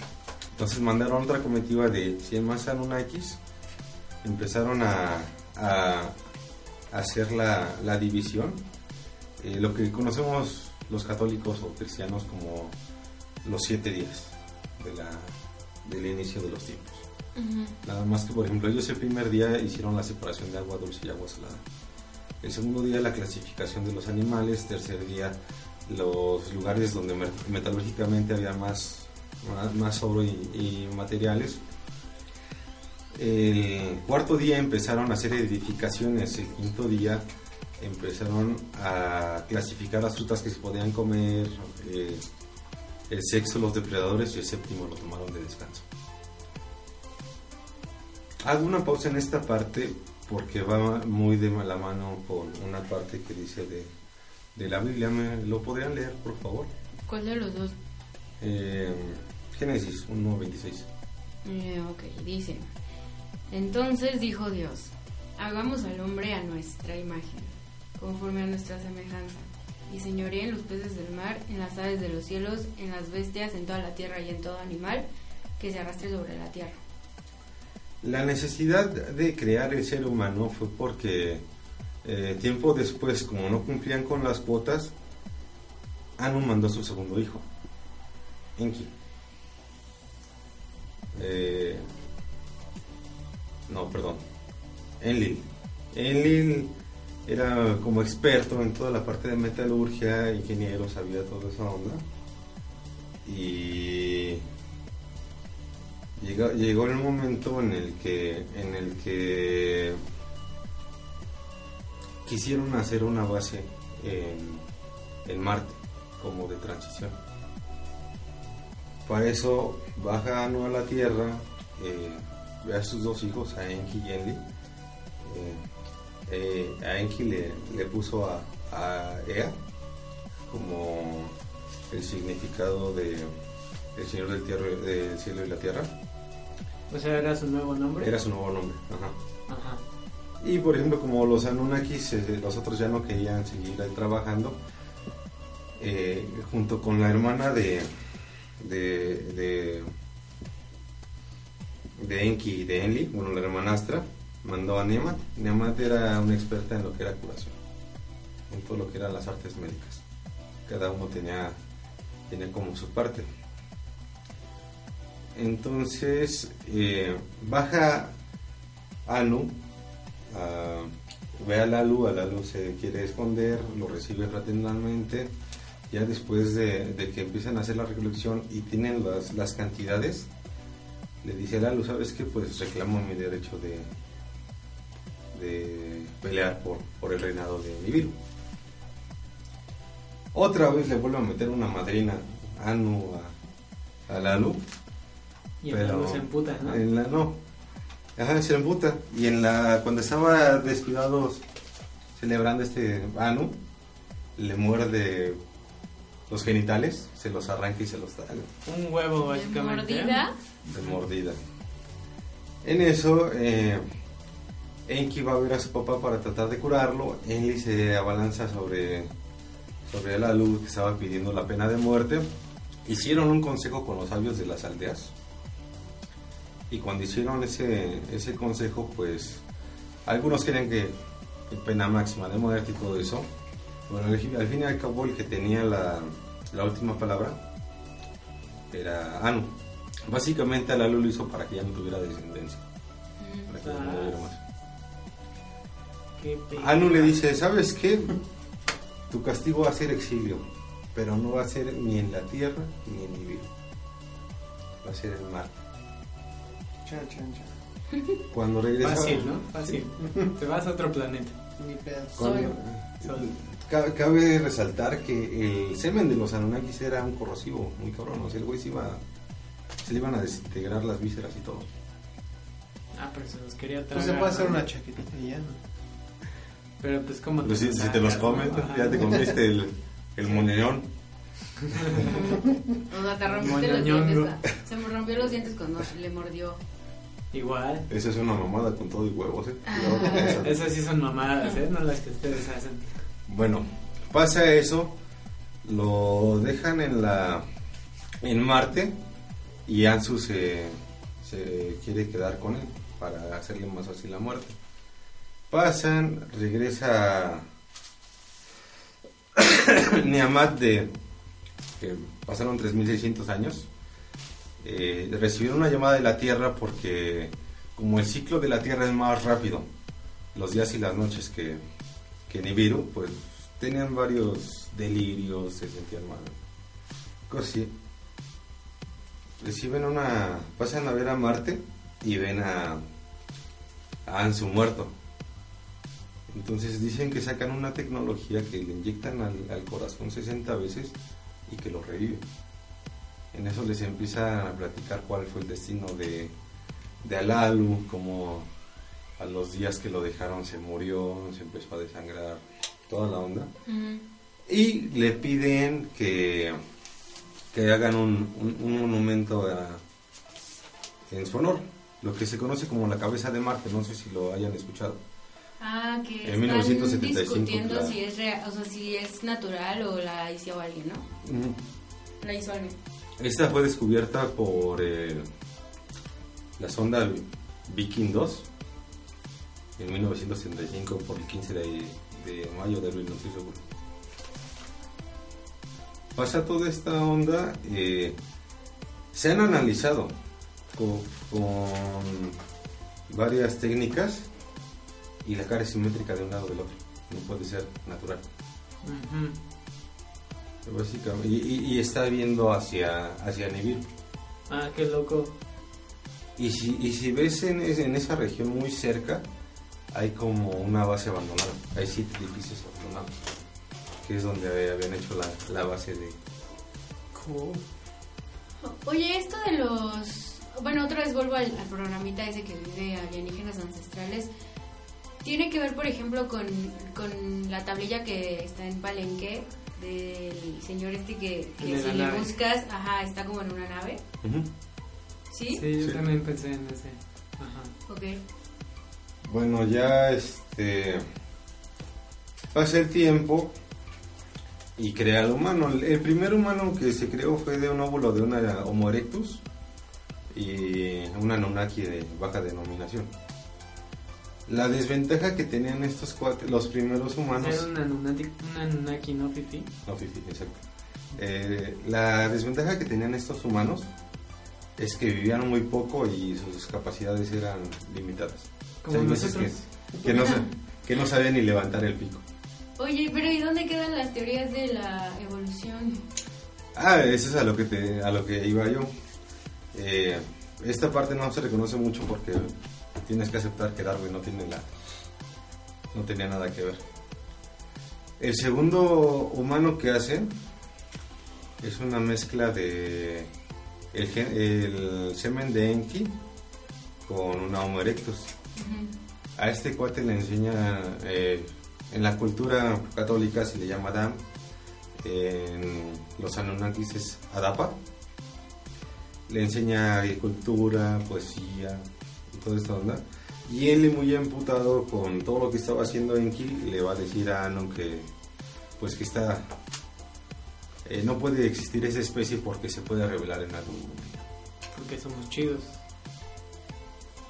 Entonces mandaron otra comitiva de 100 más Anunnakis. Empezaron a, a hacer la, la división. Eh, lo que conocemos los católicos o cristianos como los siete días de la, del inicio de los tiempos. Nada más que, por ejemplo, ellos el primer día hicieron la separación de agua dulce y agua salada. El segundo día la clasificación de los animales, tercer día los lugares donde metalúrgicamente había más, más, oro y, y, materiales. El cuarto día empezaron a hacer edificaciones, el quinto día empezaron a clasificar las frutas que se podían comer, eh, el sexo, los depredadores y el séptimo lo tomaron de descanso. Hago una pausa en esta parte porque va muy de mala mano con una parte que dice de, de la Biblia. ¿Me lo podrían leer, por favor? ¿Cuál de los dos? Eh, Génesis 1.26. Eh, ok, dice. Entonces dijo Dios, hagamos al hombre a nuestra imagen, conforme a nuestra semejanza, y señoré en los peces del mar, en las aves de los cielos, en las bestias, en toda la tierra y en todo animal que se arrastre sobre la tierra. La necesidad de crear el ser humano fue porque eh, tiempo después, como no cumplían con las cuotas, Anu mandó a su segundo hijo, Enki. Eh, no, perdón, Enlil. Enlil era como experto en toda la parte de metalurgia, ingeniero, sabía toda esa onda. Y llegó, llegó el momento en el que en el que quisieron hacer una base en, Marte como de transición. Para eso baja Anu a la Tierra, eh, ve a sus dos hijos, a Enki y Enli. Eh, eh, a Enki le, puso a, Ea como el significado de el Señor del, tierra, del cielo y la tierra. O sea, era su nuevo nombre. Era su nuevo nombre, ajá. Ajá. Y por ejemplo, como los Anunnakis, eh, los otros ya no querían seguir ahí trabajando, eh, junto con la hermana de, de, Enki y de Enli, bueno, la hermanastra, mandó a Nemat. Nemat era una experta en lo que era curación, en todo lo que eran las artes médicas. Cada uno tenía, tenía como su parte. Entonces, eh, baja Anu ve a Lalu, a Lalu se quiere esconder, lo recibe fraternalmente. Ya después de, que empiezan a hacer la recolección y tienen las, las cantidades, le dice a Lalu, ¿sabes qué? Pues reclamo mi derecho de, de pelear por, por el reinado de Nibiru. Otra vez le vuelve a meter una madrina Anu a, a Lalu. Y pero se emputa, ¿no? En la, no, Ajá, se emputa. Y en la, cuando estaba descuidados celebrando este Anu, le muerde los genitales, se los arranca y se los da. Un huevo, básicamente. ¿De mordida? De mordida. En eso, eh, Enki va a ver a su papá para tratar de curarlo. Enli se abalanza sobre, sobre la luz que estaba pidiendo la pena de muerte. Hicieron un consejo con los sabios de las aldeas y cuando hicieron ese, ese consejo, pues algunos creen que, pena máxima de muerte y todo eso. Bueno, al, fin y al cabo el que tenía la, la última palabra era Anu. Básicamente a Lalo lo hizo para que ya no tuviera descendencia. Para que no tuviera más. Anu le dice, ¿sabes qué? Tu castigo va a ser exilio, pero no va a ser ni en la tierra ni en mi vida. Va a ser el mar. Cuando regresa. Fácil, ¿no? Fácil. Te vas a otro planeta. Cabe resaltar que el semen de los Anunnakis era un corrosivo muy cabrón. O sea, el güey se iba. Se le iban a desintegrar las vísceras y todo. Ah, pero se los quería traer. Pues se puede hacer una chaquetita y ya, Pero pues como. Pues si, te los comes, ya te comiste el, el moñón. O sea, te rompiste los dientes. Se me rompió los dientes cuando le mordió. Igual. Esa es una mamada con todo y huevos, ¿eh? Ah. Esas sí son mamadas, ¿eh? No las que ustedes hacen. Bueno, pasa eso, lo dejan en la en Marte y Ansu se, se quiere quedar con él para hacerle más fácil la muerte. Pasan, regresa Niamat de que pasaron 3.600 años, eh, recibieron una llamada de la Tierra porque como el ciclo de la Tierra es más rápido, los días y las noches que, que Nibiru, pues tenían varios delirios, se sentían mal. Cosas. Reciben una... pasan a ver a Marte y ven a, a Ansu muerto. Entonces dicen que sacan una tecnología que le inyectan al corazón 60 veces y que lo revive. En eso les empiezan a platicar cuál fue el destino de, de Alalu, como a los días que lo dejaron se murió, se empezó a desangrar, toda la onda. Y le piden que, que hagan un, un- un monumento a- en su honor, lo que se conoce como la cabeza de Marte, no sé si lo hayan escuchado. Ah, que En están 1975, discutiendo claro. si es real, o sea, si es natural o la hizo alguien, ¿no? Ujú. La hizo alguien. Esta fue descubierta por eh, la sonda Viking 2 en 1975 por el 15 de, de mayo de abril, no estoy seguro. Pasa toda esta onda, eh, se han analizado con, con varias técnicas y la cara es simétrica de un lado del otro, no puede ser natural. Básicamente, y, y- y está viendo hacia, hacia Nibiru. Ah, qué loco. Y si, y si ves en, en esa región muy cerca, hay como una base abandonada. Hay siete edificios abandonados, que es donde habían hecho la, la base de... Cool. Oye, esto de los... Bueno, otra vez vuelvo al, al programita ese que vive alienígenas ancestrales. Tiene que ver, por ejemplo, con, con la tablilla que está en Palenque del señor este que, si le nave. buscas, ajá, está como en una nave. ¿Sí? Sí, yo Sí. también pensé en ese. Ajá. Ok. Bueno, ya este... Pasa el tiempo y crea al humano. El- El primer humano que se creó fue de un óvulo de una Homo erectus y una Anunnaki de baja denominación. La desventaja que tenían estos cuates, los primeros humanos... Era un Anunnaki, un Anunnaki, ¿no, Fifi? No, Fifi, exacto. Eh, la desventaja que tenían estos humanos es que vivían muy poco y sus capacidades eran limitadas. Como hay veces nosotros. Que, que no, sa- que no sabían ni levantar el pico. Oye, pero ¿y dónde quedan las teorías de la evolución? Ah, eso es a lo que, te, a lo que iba yo. Eh, esta parte no se reconoce mucho porque tienes que aceptar que Darwin no tiene la no tenía nada que ver. El segundo humano que hacen es una mezcla de el, gen- el semen de Enki con una Homo erectus. A este cuate le enseña, eh, en la cultura católica se le llama Adam, en los Anunnakis es Adapa. Le enseña agricultura, poesía toda esta onda. Y él, muy emputado con todo lo que estaba haciendo Enki, le va a decir a Anu que, pues que está, eh, no puede existir esa especie porque se puede revelar en algún momento. Porque somos chidos.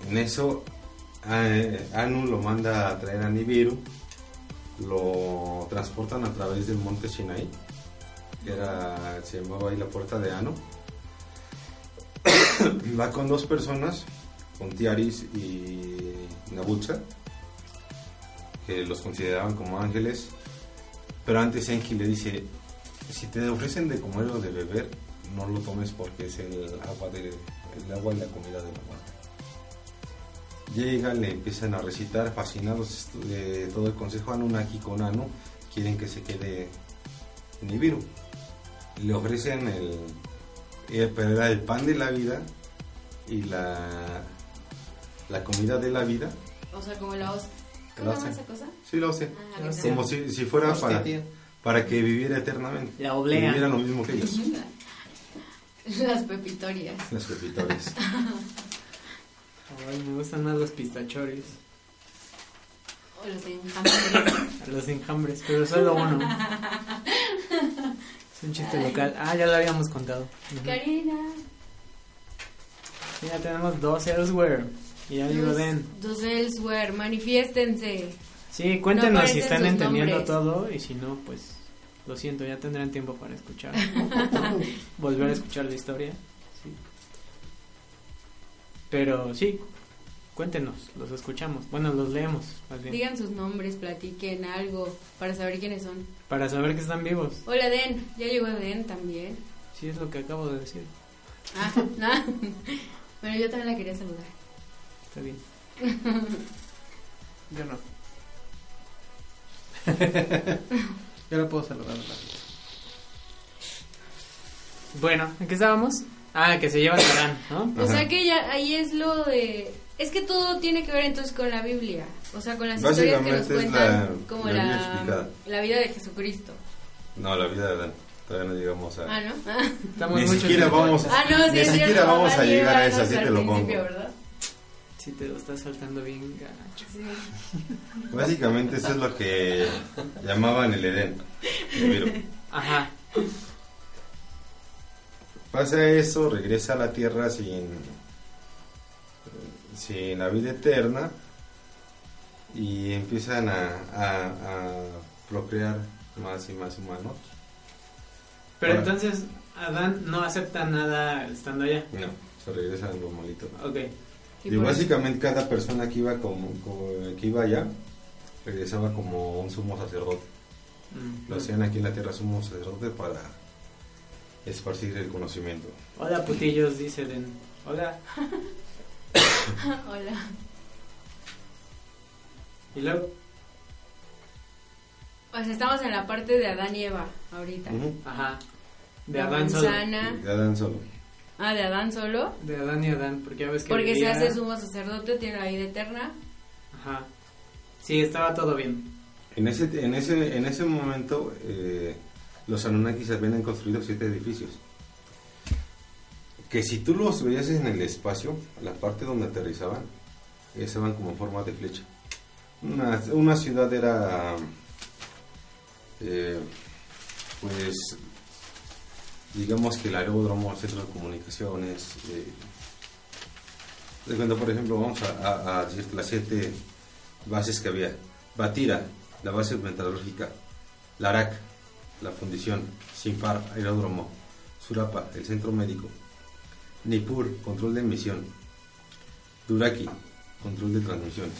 En eso, eh, Anu lo manda a traer a Nibiru, lo transportan a través del monte Sinai, que era, se llamaba ahí la puerta de Anu. Va con dos personas, con Tiaris y Nabutsa, que los consideraban como ángeles, pero antes Enki le dice, si te ofrecen de comer o de beber, no lo tomes porque es el agua, de, el agua y la comida de la muerte. Llegan, le empiezan a recitar, fascinados de todo el consejo Anunnaki con Anu, quieren que se quede Nibiru. Le ofrecen el, el, pero el pan de la vida y la, la comida de la vida. O sea, como la hostia. ¿Cómo La esa cosa? Sí. Ah, La que hostia. Como si, si fuera Hostia, para, tío. para que viviera eternamente. La Que oblea. viviera lo mismo que ellos. Las pepitorias. Las pepitores. Ay, me gustan más los pistachoris. O los enjambres. Los enjambres, pero solo uno. Es un chiste local. Ah, ya lo habíamos contado. Ujú. Karina. Ya tenemos dos elsewhere. Y ya digo, den. Dos elsewhere, manifiéstense. Sí, cuéntenos si están entendiendo nombres. todo y si no, pues Lo siento, ya tendrán tiempo para escuchar. Volver a escuchar la historia. Sí. Pero sí, cuéntenos, los escuchamos. Bueno, los leemos, más bien. Digan sus nombres, platiquen algo para saber quiénes son. Para saber que están vivos. Hola, Den. Ya llegó Den también. Sí, es lo que acabo de decir. Ah, no. Bueno, yo también la quería saludar. Está bien. Yo no. Yo no puedo saludar Bueno, ¿en qué estábamos? Ah, que se lleva Tarán, ¿no? O sea que ya ahí es lo de... Es que todo tiene que ver entonces con la Biblia. O sea, con las historias que nos cuentan la- como la la, vida de Jesucristo. No, la vida de Adán. Todavía no llegamos a... Ah, ¿no? Ah, Estamos Ni mucho siquiera tiempo. vamos Ah, no, sí, Ni es siquiera cierto, vamos a Adán llegar a esa, así te lo pongo. Sí, te lo estás saltando bien gacho. Sí. Básicamente eso es lo que llamaban el Edén. Pero Ajá. pasa eso, regresa a la tierra sin, sin la vida eterna y empiezan a, a- a procrear más y más humanos. Pero Ahora. entonces, Adán no acepta nada estando allá. No, se regresa al normalito. Ok. Y básicamente cada persona que iba como, como- que iba allá regresaba como un sumo sacerdote. Mm. Lo hacían aquí en la tierra sumo sacerdote para esparcir el conocimiento. Hola, putillos, dice Den. Hola. Hola. Y luego, sea, estamos en la parte de Adán y Eva ahorita. Ajá. De La Adán solo. Y Adán solo. Ah, de Adán solo. De Adán y Adán, porque ya ves que. Porque se vivía- hace sumo sacerdote, tiene la vida eterna. Ajá. Sí, estaba todo bien. En ese, en ese, en ese momento eh, los Anunnakis habían construido siete edificios. Que si tú los veías en el espacio, la parte donde aterrizaban, estaban como en forma de flecha. Una, una ciudad era, eh, pues, digamos que el aeródromo, centro de comunicaciones. Eh, de cuenta, por ejemplo, vamos a, a- a decir las siete bases que había. Batira, la base metalúrgica. Larac, la fundición. Simpar, aeródromo. Surapa, el centro médico. Nippur, control de emisión. Duraki, control de transmisiones.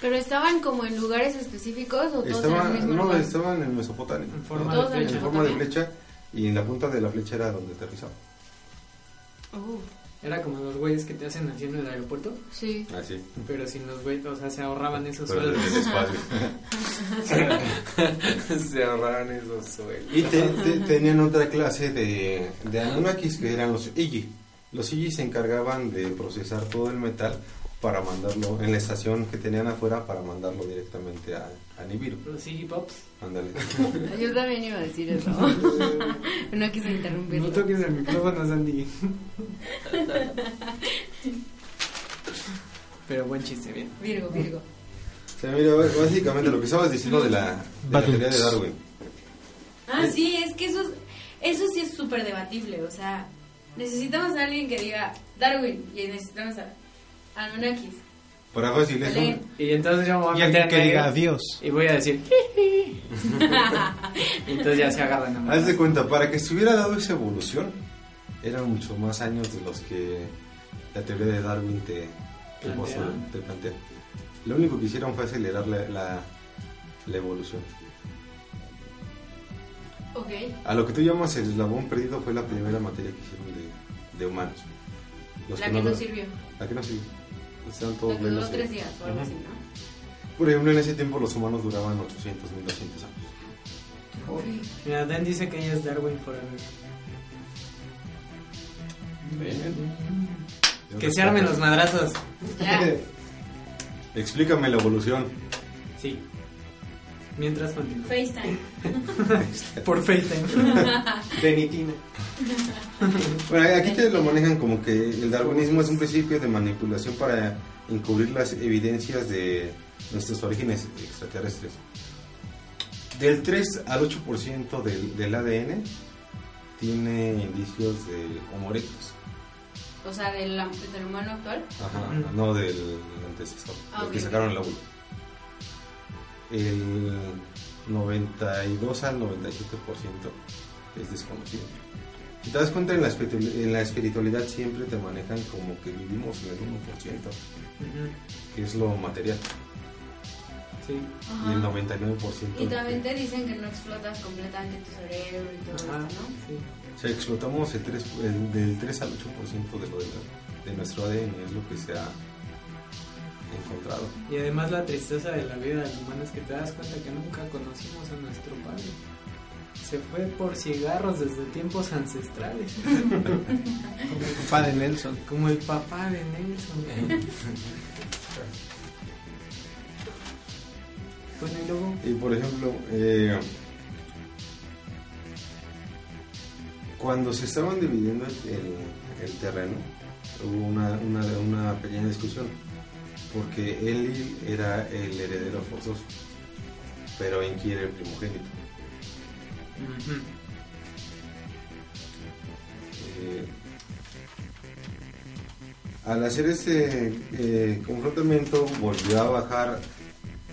Pero estaban como en lugares específicos o todos en el Estaban, mismo no, lugar. estaban en Mesopotamia. En forma Todos de en flecha. En forma de Mesopotamia. flecha y en la punta de la flecha era donde aterrizaba. Uh, Era como los güeyes que te hacen así en el aeropuerto, sí. Así. pero sin los güeyes, o sea, se ahorraban esos Pero sueldos. Se ahorraron esos sueldos. Y te- te- tenían otra clase de, de Anunnakis que eran los Iji. Los Iji se encargaban de procesar todo el metal para mandarlo en la estación que tenían afuera para mandarlo directamente a, a Nibiru. Los Iggy Pops. Ándale. Yo también iba a decir eso. no quise interrumpirlo. No toques el micrófono, Sandy. Pero buen chiste, bien. Virgo, Virgo. O sea, mira, básicamente lo que estabas diciendo de la, de la teoría de Darwin. Ah, sí, es que eso, es- eso sí es súper debatible. O sea, necesitamos a alguien que diga Darwin y necesitamos a Anunnakis. Para fácil es Leen. un, Y entonces yo me voy a meter que diga adiós. y voy a decir y entonces ya se agarran a Haz de cuenta, para que se hubiera dado esa evolución, eran mucho más años de los que la teoría de Darwin te, te, Plantea. te plantea. Lo único que hicieron fue acelerar la, la, la evolución. Ok. A lo que tú llamas el eslabón perdido fue la primera materia que hicieron de, de humanos. Los La que no sirvió. La que no sirvió. Estaban La todos duró menos, tres días o algo así, ¿no? Por ejemplo, en ese tiempo los humanos duraban 800, 1200 años. Mira, Dan dice que ella es Darwin Forever. Que se armen los madrazos. Ya. Explícame la evolución. Sí. Mientras continúa. FaceTime. Por FaceTime. Benitina. Bueno, aquí te lo manejan como que el darwinismo es un principio de manipulación para encubrir las evidencias de nuestros orígenes extraterrestres. Del 3 al 8% del, del ADN tiene indicios de Homo erectus. O sea, del, del humano actual. Ajá, no del antecesor, Ah, del que sacaron el óvulo. El 92 al 97% es desconocido. Si te das cuenta, en la, en la espiritualidad siempre te manejan como que vivimos en el 1%, Ujú, que es lo material, Sí. y el 99%. Y también te dicen que no explotas completamente tu cerebro y todo Ajá, eso, ¿no? sí. O sea, explotamos el 3, el- del 3 al 8% de, lo de, la- de nuestro ADN, es lo que se ha encontrado. Y además la tristeza de la vida del humano es que te das cuenta que nunca conocimos a nuestro padre. Se fue por cigarros desde tiempos ancestrales. Papá de Nelson. Como el papá de Nelson. Bueno, y luego. Y por ejemplo, eh, cuando se estaban dividiendo el, el terreno, hubo una, una, una pequeña discusión, porque Eli era el heredero forzoso, pero Enki era el primogénito. Eh, al hacer este eh, confrontamiento, volvió a bajar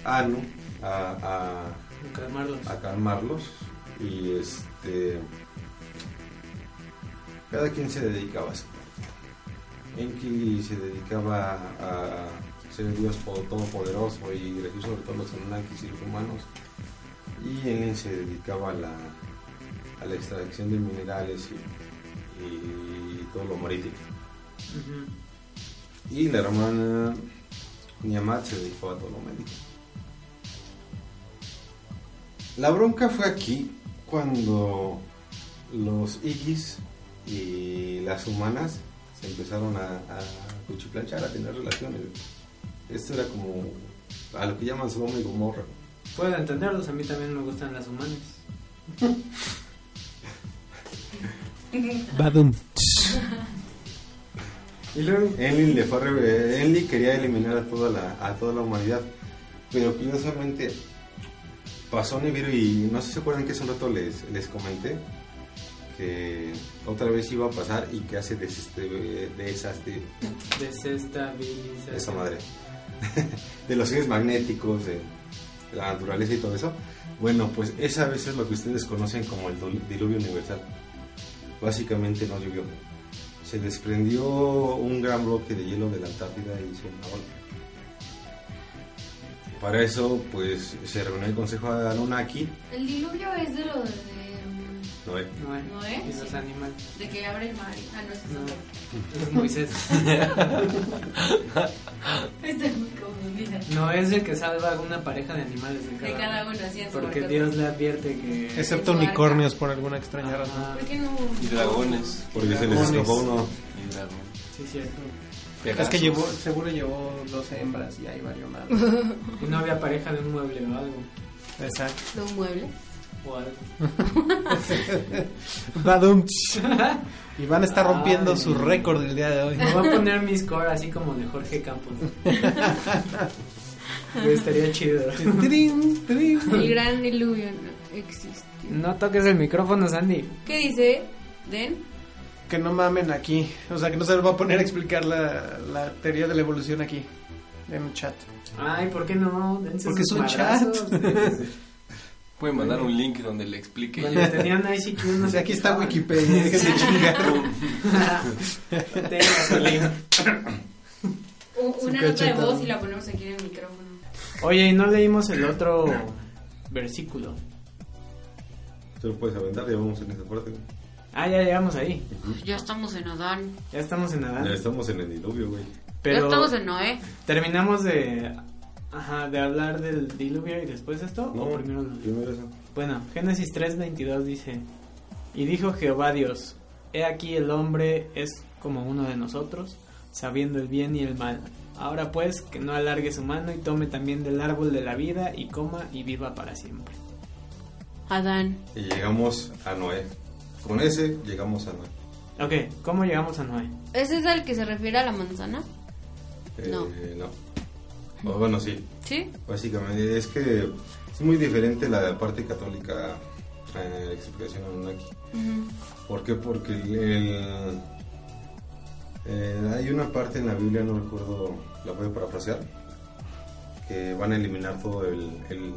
Anu a, a- Calmarlos. a calmarlos y este cada quien se dedicaba a eso. Enki se dedicaba a ser el dios po- todopoderoso y regir sobre todos los Anunnakis y los humanos y Elin se dedicaba a la, a la extracción de minerales y, y todo lo marítimo Ujú. y la hermana Niamat se dedicó a todo lo médico. La bronca fue aquí cuando los Igis y las humanas se empezaron a, a cuchiplanchar, a tener relaciones. Esto era como a lo que llaman Sodoma y Gomorra. Puedo entenderlos, a mí también me gustan las humanas. Badum. Y luego. Enlil, le fue a re- Enlil quería eliminar a toda la, a toda la humanidad, pero curiosamente pasó Nibiru y no sé si se acuerdan que hace un rato les, les comenté que otra vez iba a pasar y que hace deseste, de esas de, Desestabilización. esa madre de los seres magnéticos de, la naturaleza y todo eso. Bueno, pues esa vez es lo que ustedes conocen como el diluvio universal. Básicamente no llovió. Se desprendió un gran bloque de hielo de la Antártida y hizo una ola. Para eso, pues se reunió el Consejo de Anunnaki. El diluvio es de lo de, Noé. Noé. Noé, Y los sí. animales. de que abre el mar. Ah, no, ese es. Es Moisés. Estoy muy confundida. No es el que salva a una pareja de animales de cada, De cada uno, así Porque. Dios le advierte que. Excepto unicornios por alguna extraña razón. ¿Por qué no? Y dragones. Porque se les escapó uno. Y dragón. sí, cierto. Es Pegasos. que llevó, seguro llevó dos hembras y ahí valió nada. Y no había pareja de un mueble o algo. Exacto. ¿De un mueble? O algo. Y van a estar rompiendo Ay. su récord el día de hoy. Me voy a poner mi score así como de Jorge Campos. Estaría chido. El gran diluvio no existe. No toques el micrófono, Sandy. ¿Qué dice? ¿Den? Que no mamen aquí. O sea, que no se les va a poner a explicar la, la teoría de la evolución aquí. En un chat. Ay, ¿por qué no? Dense Porque es un chat. Pueden mandar un link donde le explique. Donde tenían ICQ, no O sé sea, aquí está. Wikipedia. Déjense chingar. Una nota de voz y la ponemos aquí en el micrófono. Oye, y no leímos el otro versículo. Tú lo puedes aventar, ya vamos en esa parte. Ah, ya llegamos ahí. Ya estamos en Adán. Ya estamos en Ya Adán. estamos en el diluvio, güey. Pero Ya estamos en Noé. terminamos de ajá, de hablar del diluvio y después esto o primero lo- primero eso. Bueno, Génesis 3:22 dice, y dijo Jehová Dios, he aquí el hombre es como uno de nosotros, sabiendo el bien y el mal. Ahora pues, que no alargue su mano y tome también del árbol de la vida y coma y viva para siempre. Adán. Y llegamos a Noé. Con ese llegamos a Noé. Ok, ¿cómo llegamos a Noé? ¿Ese es al que se refiere a la manzana? Eh, No. no. O bueno, sí. ¿Sí? Básicamente es que es muy diferente la parte católica a la explicación Anunnaki. ¿Por qué? Porque el, el- eh, hay una parte en la Biblia, no recuerdo, la voy a parafrasear, que van a eliminar todo el, el,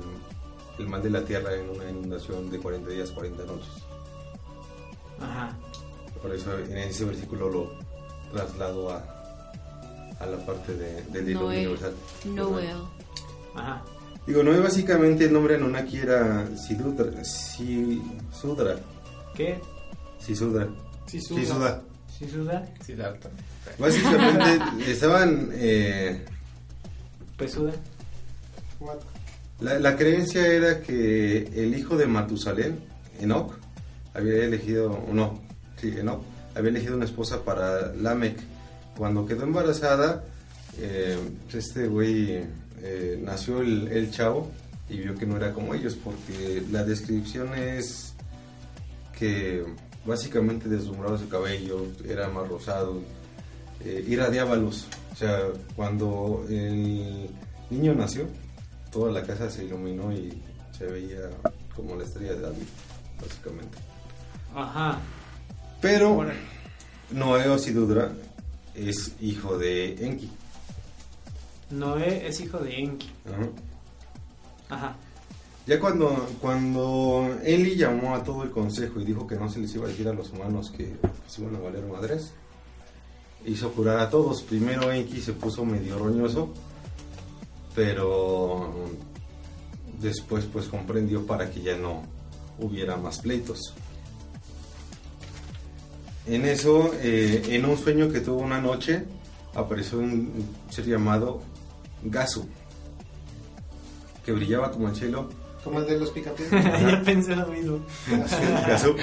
el mal de la tierra en una inundación de 40 días, 40 noches. Ajá. Por eso en ese versículo lo traslado a, a la parte de, del diluvio Noé. universal. Noel. Ajá. Digo, Noé básicamente el nombre Anunnaki era Sidudra. Sudra. ¿Qué? Sisudra. Sisuda. ¿Sí suda? Siddhartha. Básicamente estaban... eh, ¿Pesuda? la, la creencia era que el hijo de Matusalén, Enoch, había elegido... No, sí, Enoch, había elegido una esposa para Lamec. Cuando quedó embarazada, eh, este güey eh, nació el, el chavo y vio que no era como ellos, porque la descripción es que básicamente deslumbraba su cabello, era más rosado, eh, irradiaba luz. O sea, cuando el niño nació, toda la casa se iluminó y se veía como la estrella de David, básicamente. Ajá. Pero Órale. Noé Osidudra es hijo de Enki. Noé es hijo de Enki. Ajá. Ajá. Ya cuando, cuando Eli llamó a todo el consejo y dijo que no se les iba a decir a los humanos que se iban a valer madres, hizo curar a todos. Primero Enki se puso medio roñoso, pero después pues comprendió para que ya no hubiera más pleitos. En eso, eh, en un sueño que tuvo una noche, apareció un ser llamado Gasu, que brillaba como el cielo Como el de los picapiedras. ya pensé lo mismo. Gasú.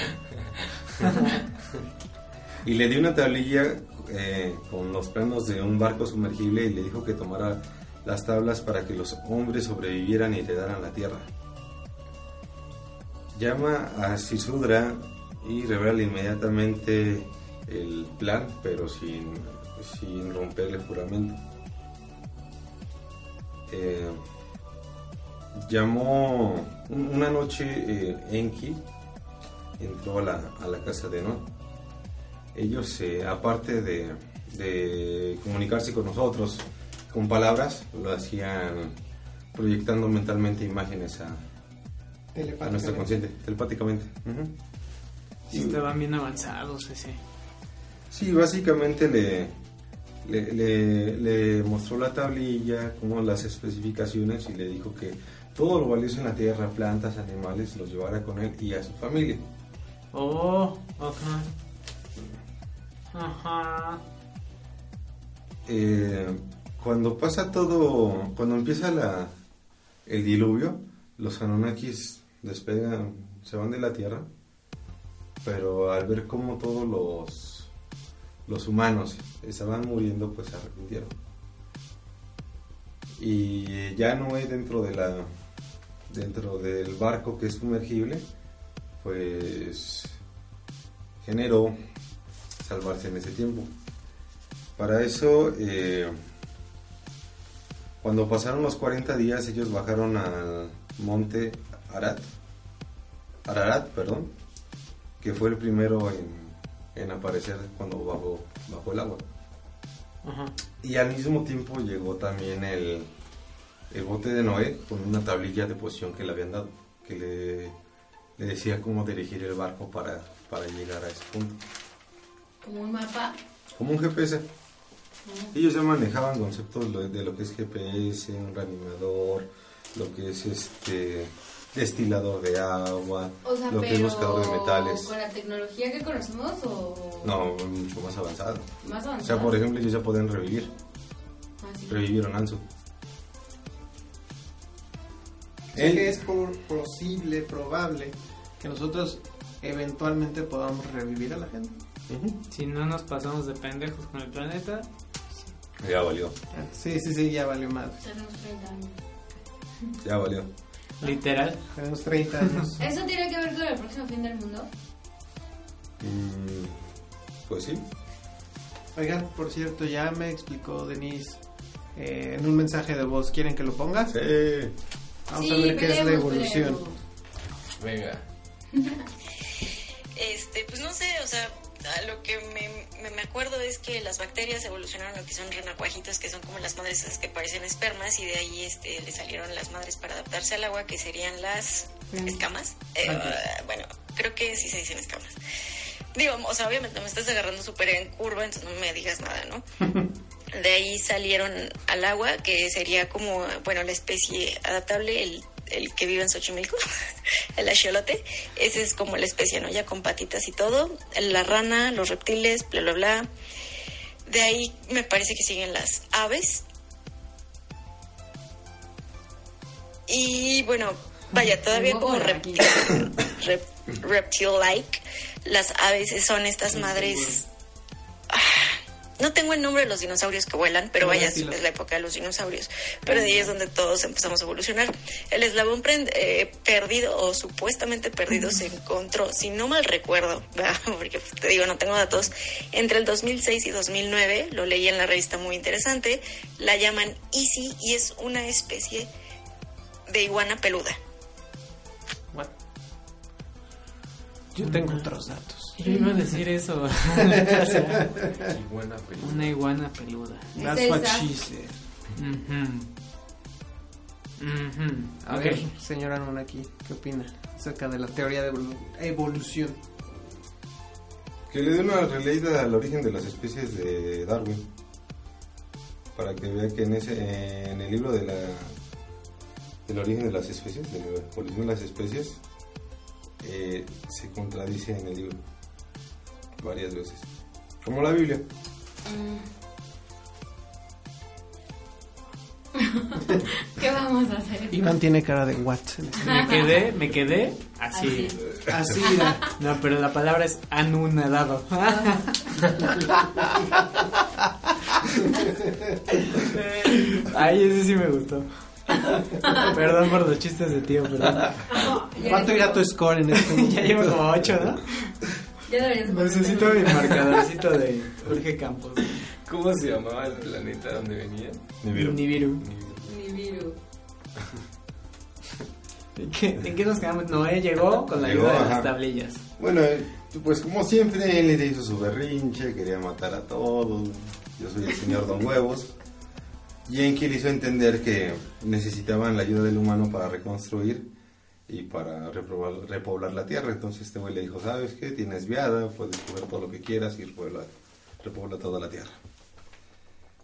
y le dio una tablilla eh, con los planos de un barco sumergible y le dijo que tomara las tablas para que los hombres sobrevivieran y heredaran la tierra. Llama a Sisudra y revela inmediatamente el plan, pero sin, sin romper el juramento. Eh, llamó un- una noche eh, Enki entró a la, a la casa de No. Ellos, eh, aparte de, de comunicarse con nosotros con palabras, lo hacían proyectando mentalmente imágenes a, a nuestro consciente, telepáticamente. Sí, estaban bien avanzados ese. Sí, básicamente le, le, le- le mostró la tablilla, como las especificaciones y le dijo que todo lo valioso en la tierra, plantas, animales, los llevara con él y a su familia. Oh, ajá. Ajá. Eh, cuando pasa todo, cuando empieza la, el diluvio, los Anunnakis despegan, se van de la tierra, pero al ver cómo todos los, los humanos estaban muriendo, pues se arrepintieron. Y ya no hay dentro de la dentro del barco que es sumergible, pues generó salvarse en ese tiempo. Para eso, eh, cuando pasaron los 40 días, ellos bajaron al monte Arat, Ararat, perdón, que fue el primero en, en aparecer cuando bajó, bajó el agua. Ajá. Y al mismo tiempo llegó también el, el bote de Noé con una tablilla de posición que le habían dado, que le, le decía cómo dirigir el barco para, para llegar a ese punto. Como un mapa. Como un GPS. Ellos ya manejaban conceptos de lo que es GPS, un reanimador, lo que es este destilador de agua, O sea, lo que es buscador de metales. con la tecnología que conocemos o No, mucho más avanzado. más O sea, por ejemplo, ellos ya pueden revivir. Ah, sí. Revivieron Ansu. O sea que es por- posible, probable que nosotros eventualmente podamos revivir a la gente. Si no nos pasamos de pendejos con el planeta, Ya valió, Sí, sí, sí, ya valió más. Tenemos 30 años. ya valió. Literal. Tenemos 30 años. ¿Eso tiene que ver con el próximo fin del mundo? Mm, pues sí. Oigan, por cierto, ya me explicó Denise eh, en un mensaje de voz. ¿Quieren que lo ponga? Sí. Vamos Sí, a ver qué es la evolución. peleemos. Venga. Este, pues no sé, o sea, a lo que me, me, me acuerdo es que las bacterias evolucionaron lo que son renacuajitos, que son como las madres esas que parecen espermas, y de ahí este, le salieron las madres para adaptarse al agua, que serían las escamas. Eh, bueno, creo que sí se dicen escamas. Digo, o sea, obviamente me estás agarrando súper en curva, entonces no me digas nada, ¿no? De ahí salieron al agua, que sería como, bueno, la especie adaptable, el, el que vive en Xochimilco, el axolote. Ese es como la especie, ¿no? Ya con patitas y todo. La rana, los reptiles, bla, bla, bla. De ahí me parece que siguen las aves. Y bueno, vaya, todavía Tengo como reptil, rep- reptile-like. Las aves son estas madres Ah, no tengo el nombre de los dinosaurios que vuelan, pero vaya, es la época de los dinosaurios. Pero de ahí es donde todos empezamos a evolucionar. El eslabón eh, perdido o supuestamente perdido se encontró, si no mal recuerdo, ¿verdad? porque pues, te digo, no tengo datos, entre el 2006 y 2009, lo leí en la revista muy interesante, la llaman Easy y es una especie de iguana peluda. What? Yo tengo otros datos. Yo iba a decir eso. Iguana una iguana peluda. That's what she said. A ver, señora Anunnaki, ¿qué opina acerca de la teoría de evolu- evolución? Que le dé una releída al origen de las especies de Darwin. Para que vea que en ese en el libro de la del origen de las especies, de la evolución de las especies, eh, se contradice en el libro varias veces. Como la Biblia. ¿Qué vamos a hacer? Iván tiene cara de what. este- Me quedé, me quedé así. Así. No, pero la palabra es anunadado. Ay, ese sí me gustó. Perdón por los chistes de tío, perdón. ¿Cuánto irá tu score en este momento? Ya llevo como 8, ¿no? Ya deberías Necesito mi marcadorcito de Jorge Campos. ¿Cómo se llamaba el planeta donde venía? Nibiru. Nibiru. Mi virus. ¿En qué, ¿En qué nos quedamos? Noé llegó con la Llegó, ayuda de ajá. las tablillas. Bueno, eh, pues como siempre, él le hizo su berrinche, quería matar a todos. Yo soy el señor Don Huevos. Yankee le hizo entender que necesitaban la ayuda del humano para reconstruir y para repoblar, la tierra. Entonces este güey le dijo, ¿sabes qué? Tienes viada, puedes coger todo lo que quieras y repobla, repobla toda la tierra.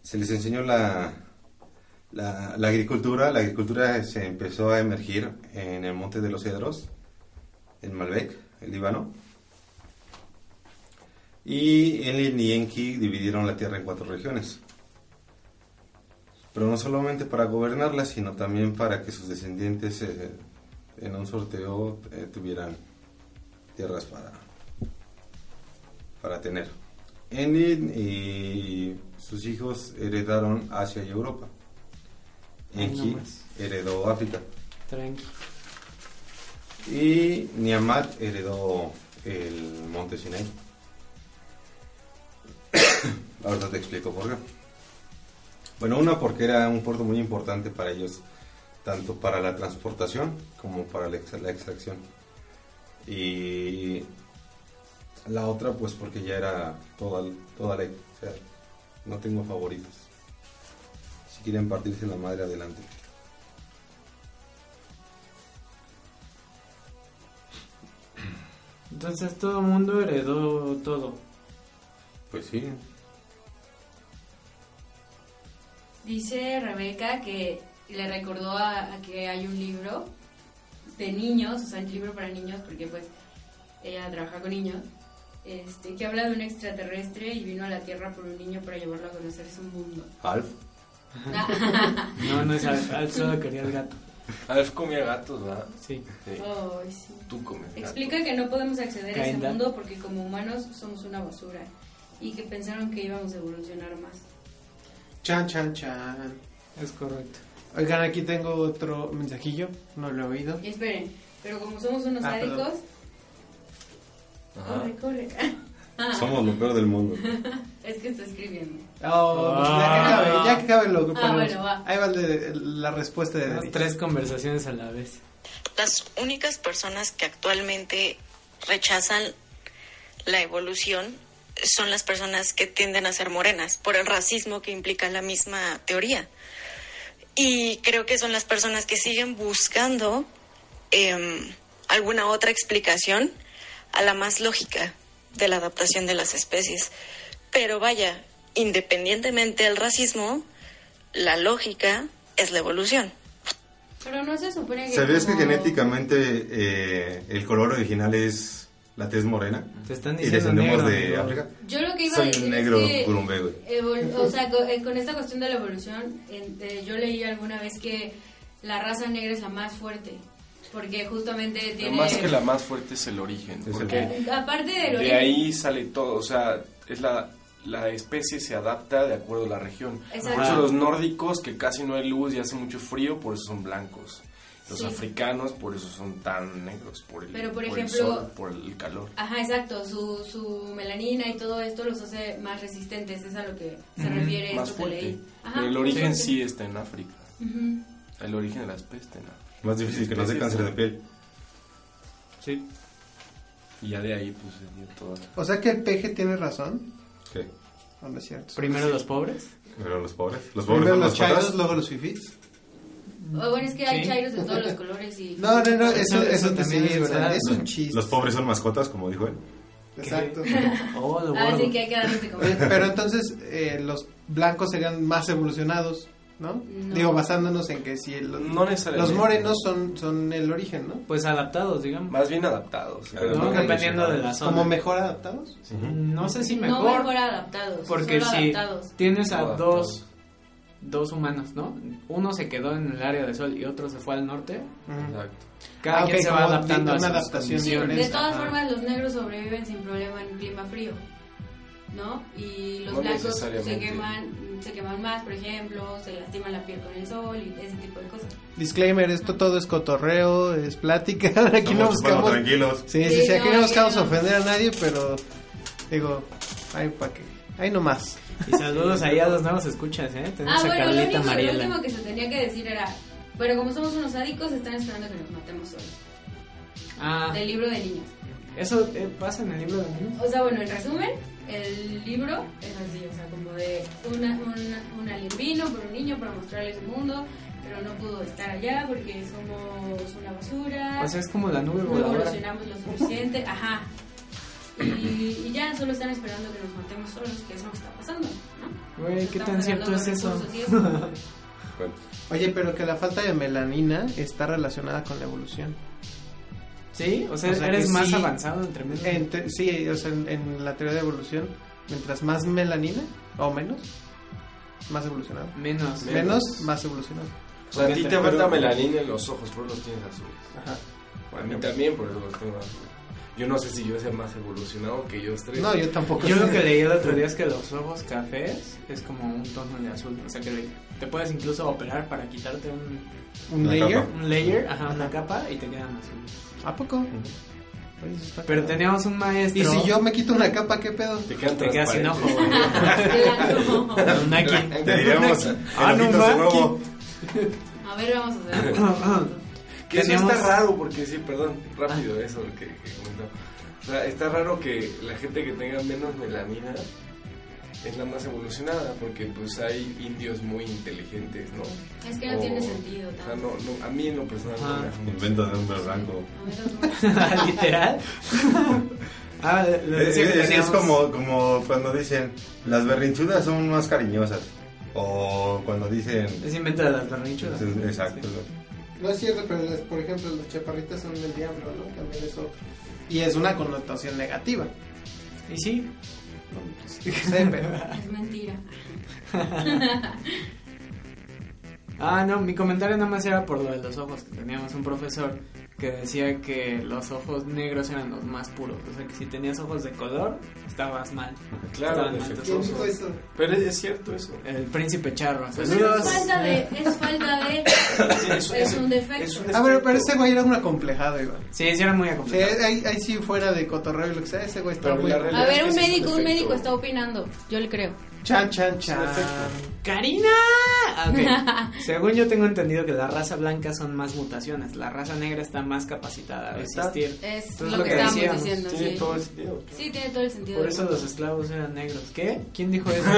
Se les enseñó la, la, agricultura. La agricultura se empezó a emergir en el Monte de los Cedros, en Malbec, el Líbano. Y él y Enki dividieron la tierra en cuatro regiones. Pero no solamente para gobernarla, sino también para que sus descendientes eh, en un sorteo eh, tuvieran tierras para, para tener. Enlil y sus hijos heredaron Asia y Europa. Enki heredó África. Tranqui. Y Niamat heredó el monte Sinai. Ahorita te explico por qué. Bueno, una porque era un puerto muy importante para ellos, tanto para la transportación como para la, ex- la extracción. Y la otra, pues porque ya era toda, toda ley. O sea, no tengo favoritos. Si quieren partirse la madre, adelante. Entonces todo el mundo heredó todo. Pues sí. Dice Rebeca que le recordó a, a que hay un libro de niños, o sea, un libro para niños, porque pues ella trabaja con niños, este, que habla de un extraterrestre y vino a la Tierra por un niño para llevarlo a conocer su mundo. Alf. No, no es Alf, Alf solo quería el gato. Alf comía gatos, ¿verdad? Sí. Sí. Tú comes gatos. Explica que no podemos acceder a ese mundo porque como humanos somos una basura y que pensaron que íbamos a evolucionar más. Chan, chan, chan. Es correcto. Oigan, aquí tengo otro mensajillo, no lo he oído. Y esperen, pero como somos unos Ah, sádicos, corre, corre. Somos lo peor del mundo. es que está escribiendo. Oh, ya que acabe, ya que acabe lo que Ah, bueno, va. Ahí va de- la respuesta de Las tres conversaciones a la vez. Las únicas personas que actualmente rechazan la evolución son las personas que tienden a ser morenas, por el racismo que implica la misma teoría. Y creo que son las personas que siguen buscando em, alguna otra explicación a la más lógica de la adaptación de las especies. Pero vaya, independientemente del racismo, la lógica es la evolución. Pero no se supone que. ¿Sabías que genéticamente eh, el color original es la tez morena? Te están Y diciendo descendemos negro, de amigo. África. Yo lo que iba a Soy decir un negro es que curumbe, güey. o sea, eh, con esta cuestión de la evolución, yo leí alguna vez que la raza negra es la más fuerte, porque justamente Pero tiene... más que la más fuerte es el origen. Es el porque Eh, Aparte del de origen, ahí sale todo. O sea, es la, la especie se adapta de acuerdo a la región. Exacto. Por eso los nórdicos, que casi no hay luz y hace mucho frío, por eso son blancos. Los Sí. africanos, por eso son tan negros. Por el, Pero, por el ejemplo- sol, por el calor. Ajá, exacto, su, su melanina y todo esto los hace más resistentes, es a lo que se refiere Más esto que fuerte. leí. Ajá, Pero el origen sí está en África. Ujú. El origen de la especie está en África. Más difícil que no dé cáncer ¿no? de piel. Sí. Y ya de ahí, pues, se dio todo. O sea que el peje tiene razón. Sí. ¿O no es cierto? Primero los pobres. Pero los pobres. Los pobres Primero son los las chairos, luego los fifís. O bueno, es que hay Sí. chairos de todos los colores y... No, no, no, eso, Eso- eso, eso también es es verdad. Es un chiste. Los pobres son mascotas, como dijo él. Exacto. Oh, Ah, sí, que hay que Oye, comer. pero entonces eh, los blancos serían más evolucionados, ¿no? No. Digo, basándonos en que si el- No necesariamente. los morenos son, son el origen, ¿no? Pues adaptados, digamos. Más bien adaptados. No, no dependiendo de la zona. Como mejor adaptados. No sé si No mejor. mejor adaptados, porque solo si adaptados. tienes a dos, dos humanos, ¿no? Uno se quedó en el área de sol y otro se fue al norte. Exacto. Cada Ah, quien se va adaptando a una sus adaptación de todas Ajá. formas los negros sobreviven sin problema en clima frío, ¿no? Y los No blancos se queman, se queman más, por ejemplo, se lastiman la piel con el sol y ese tipo de cosas. Disclaimer, esto todo es cotorreo, es plática. Aquí no Estamos chupando buscamos... tranquilos. Sí, sí, Sí, sí, aquí no, no buscamos no. ofender a nadie, pero digo, ay, pa' qué. Ahí nomás. Y saludos ahí a los nuevos escuchas, ¿eh? Tenemos Ah, a bueno, lo Carlita único, lo Mariela. último que se tenía que decir era, pero como somos unos sádicos, están esperando que nos matemos solos. Ah, Del libro de niños. eso eh, pasa en el libro de niños. O sea, bueno, en resumen, el libro es así, o sea, como de una, una, un alien vino por un niño para mostrarles el mundo, pero no pudo estar allá porque somos una basura, O sea, es como la nube no voladora. evolucionamos lo suficiente, ajá. Y, y ya solo están esperando que nos matemos solos, que es lo que está pasando, ¿no? Güey, ¿qué tan cierto es eso? Bueno, Oye, pero que la falta de melanina está relacionada con la evolución. Sí, o sea, O sea, eres más sí. avanzado entre menos. Entre- sí, o sea, en, en la teoría de evolución, mientras más melanina o menos, más evolucionado. Menos. Menos, más evolucionado. O sea, a ti te falta melanina en los ojos, por eso los tienes azules. Ajá. A mí también, por eso los tengo azules. Yo no sé si yo sea más evolucionado que ellos tres. No, yo tampoco. Yo lo que leí el otro día es que los ojos cafés es como un tono de azul. O sea, que te puedes incluso operar para quitarte un, ¿Un layer? capa. un layer, ajá, una capa y te quedan azules. ¿A poco? Pero teníamos un maestro. Y si yo me quito una capa, ¿qué pedo? Te quedan Te quedas sin ojo. Un. Te diríamos, Ah, no. A ver, vamos a ver. Que eso Teníamos- está raro, porque sí, perdón, rápido eso que, que comentaba. O sea, está raro que la gente que tenga menos melanina es la más evolucionada, porque pues hay indios muy inteligentes, ¿no? Es que no O- tiene sentido. O sea, no, no, a mí en lo personal no Ajá. me Invento de hombre blanco. A ver, otro. Literal. ah, Es, que es- es como, como cuando dicen, las berrinchudas son más cariñosas. O cuando dicen... Es invento de las berrinchudas. Exacto. No es cierto, pero las- por ejemplo, los chaparritas son del diablo, ¿no? También es otro. Y es una connotación negativa. Y sí, No, pues, sé, pero... Es mentira. Ah, no, mi comentario nada más era por lo de los ojos. que Teníamos un profesor que decía que los ojos negros eran los más puros. O sea, que si tenías ojos de color, estabas mal. Claro, tus ¿Quién ojos. dijo eso? Pero es, es cierto eso. El príncipe charro. Pues es falta de, es falta de, Sí, es eso- un defecto. es un Ah, pero, pero ese güey era un acomplejado, Iván. Sí, sí, era muy Sí, acomplejado. ahí, ahí sí fuera de cotorreo y lo que sea, ese güey estaba Pero muy... A ver, es un es médico, un médico está opinando. Yo le creo. Chan, chan, chan. ¡Karina! Ok. Según yo tengo entendido que la raza blanca son más mutaciones. La raza negra está más capacitada a resistir. Es lo, lo que, que estábamos decíamos. diciendo, Tiene sí. todo el sentido. Sí, tiene todo el sentido. Por eso mundo. los esclavos eran negros. ¿Qué? ¿Quién dijo eso?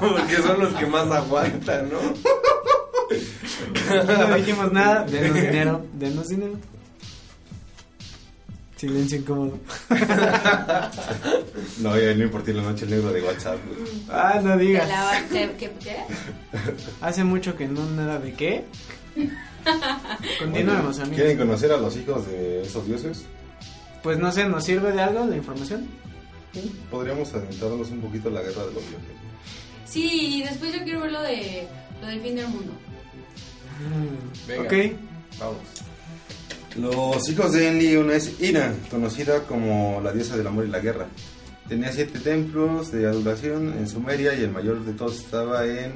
Porque son los que más aguantan, ¿no? no dijimos nada. Denos dinero. Denos dinero. Silencio incómodo. No, ya no importa la noche el negro de WhatsApp. güey. Ah, no digas. te- ¿qué- qué? Hace mucho que no nada de qué. Continuemos, amigos. ¿Quieren conocer a los hijos de esos dioses? Pues no sé, ¿nos sirve de algo la información? Podríamos adentrarnos un poquito a la guerra de los dioses. Sí, y después yo quiero ver lo, de, lo del fin del mundo. Venga. Ok. Vamos. Los hijos de Enli, una es Ina, conocida como la diosa del amor y la guerra. Tenía siete templos de adoración en Sumeria y el mayor de todos estaba en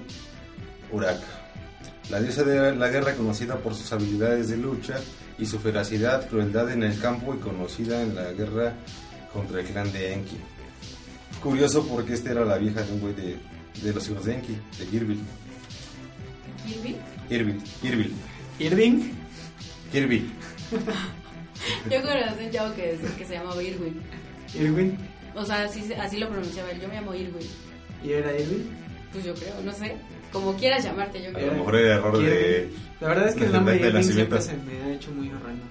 Urak. La diosa de la guerra conocida por sus habilidades de lucha y su ferocidad, crueldad en el campo y conocida en la guerra contra el clan de Enki. Curioso porque esta era la vieja de un güey de, de los hijos de Enki, de Girbil. ¿Kirby? Girbil, Girbil, Irving. Girbil. Yo conocí un chavo que, que se llamaba Irwin. Irwin. O sea, así, así lo pronunciaba él. Yo me llamo Irwin. ¿Y era Irving? Pues yo creo, no sé. Como quieras llamarte, yo A lo creo. mejor era error de... La verdad es que el nombre de Irving siempre nacimiento. se me ha hecho muy horrendo.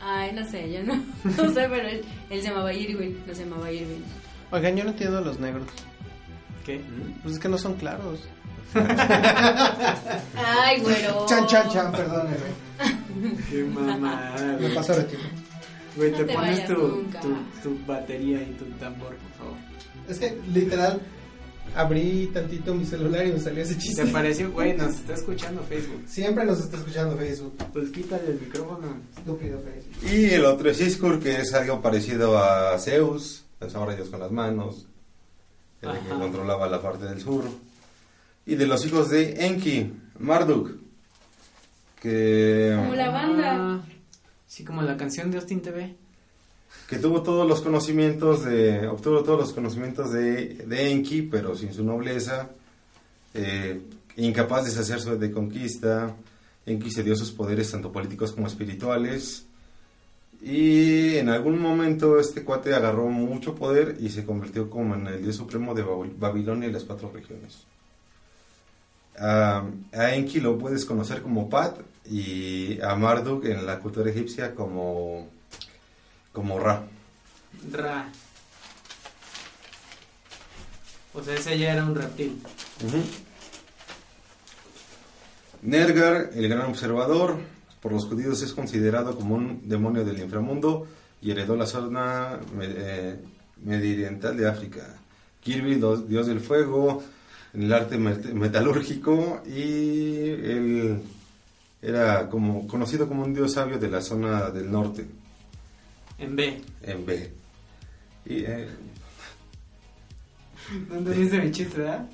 Ay, no sé, yo no, no sé, pero él, él se llamaba Irwin, no se llamaba Irwin. Oigan, yo no entiendo a los negros. ¿Qué? Pues es que no son claros. Ay, güero. Chan, chan, chan, perdóneme. Qué mamada. Me güey. paso a retiro. Güey, te No te pones tu, tu, tu batería y tu tambor, por favor. Es que literal abrí tantito mi celular y me salió ese ¿Te chiste. pareció? Güey, nos está escuchando Facebook. Siempre nos está escuchando Facebook. Pues quítale el micrófono. Estúpido Facebook. Y el otro es Iskur, que es algo parecido a Zeus, ahora Dios con las manos, el que controlaba la parte del sur. Y de los hijos de Enki, Marduk, que, Como la banda. Ah, sí, como la canción de Austin TV. que tuvo todos los conocimientos de, obtuvo todos los conocimientos de, de Enki, pero sin su nobleza, eh, incapaz de deshacerse de conquista. Enki se dio sus poderes tanto políticos como espirituales. Y en algún momento este cuate agarró mucho poder y se convirtió como en el dios supremo de Babil- Babilonia y las cuatro regiones. A, a Enki lo puedes conocer como Pat y a Marduk en la cultura egipcia como, como Ra. Ra. O sea, ese ya era un reptil. Nergar, el gran observador, por los judíos es considerado como un demonio del inframundo y heredó la zona me- eh, medioriental de África. Kirby, dios del fuego, en el arte met- metalúrgico y él era como conocido como un dios sabio de la zona del norte, En B. en B. Y, eh, ¿No entendiste mi chiste, verdad?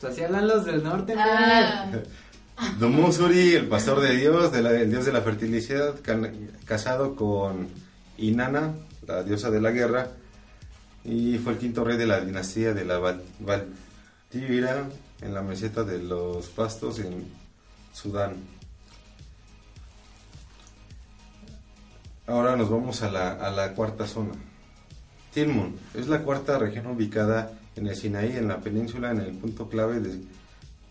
Pues así hablan los del norte. Ah, Dumusuri, el pastor de Dios, de la- el dios de la fertilidad, can- casado con Inanna, la diosa de la guerra, y fue el quinto rey de la dinastía de la Val- Valtívira en la meseta de los pastos en Sudán. Ahora nos vamos a la, a la cuarta zona. Tilmun es la cuarta región ubicada en el Sinaí, en la península, en el punto clave de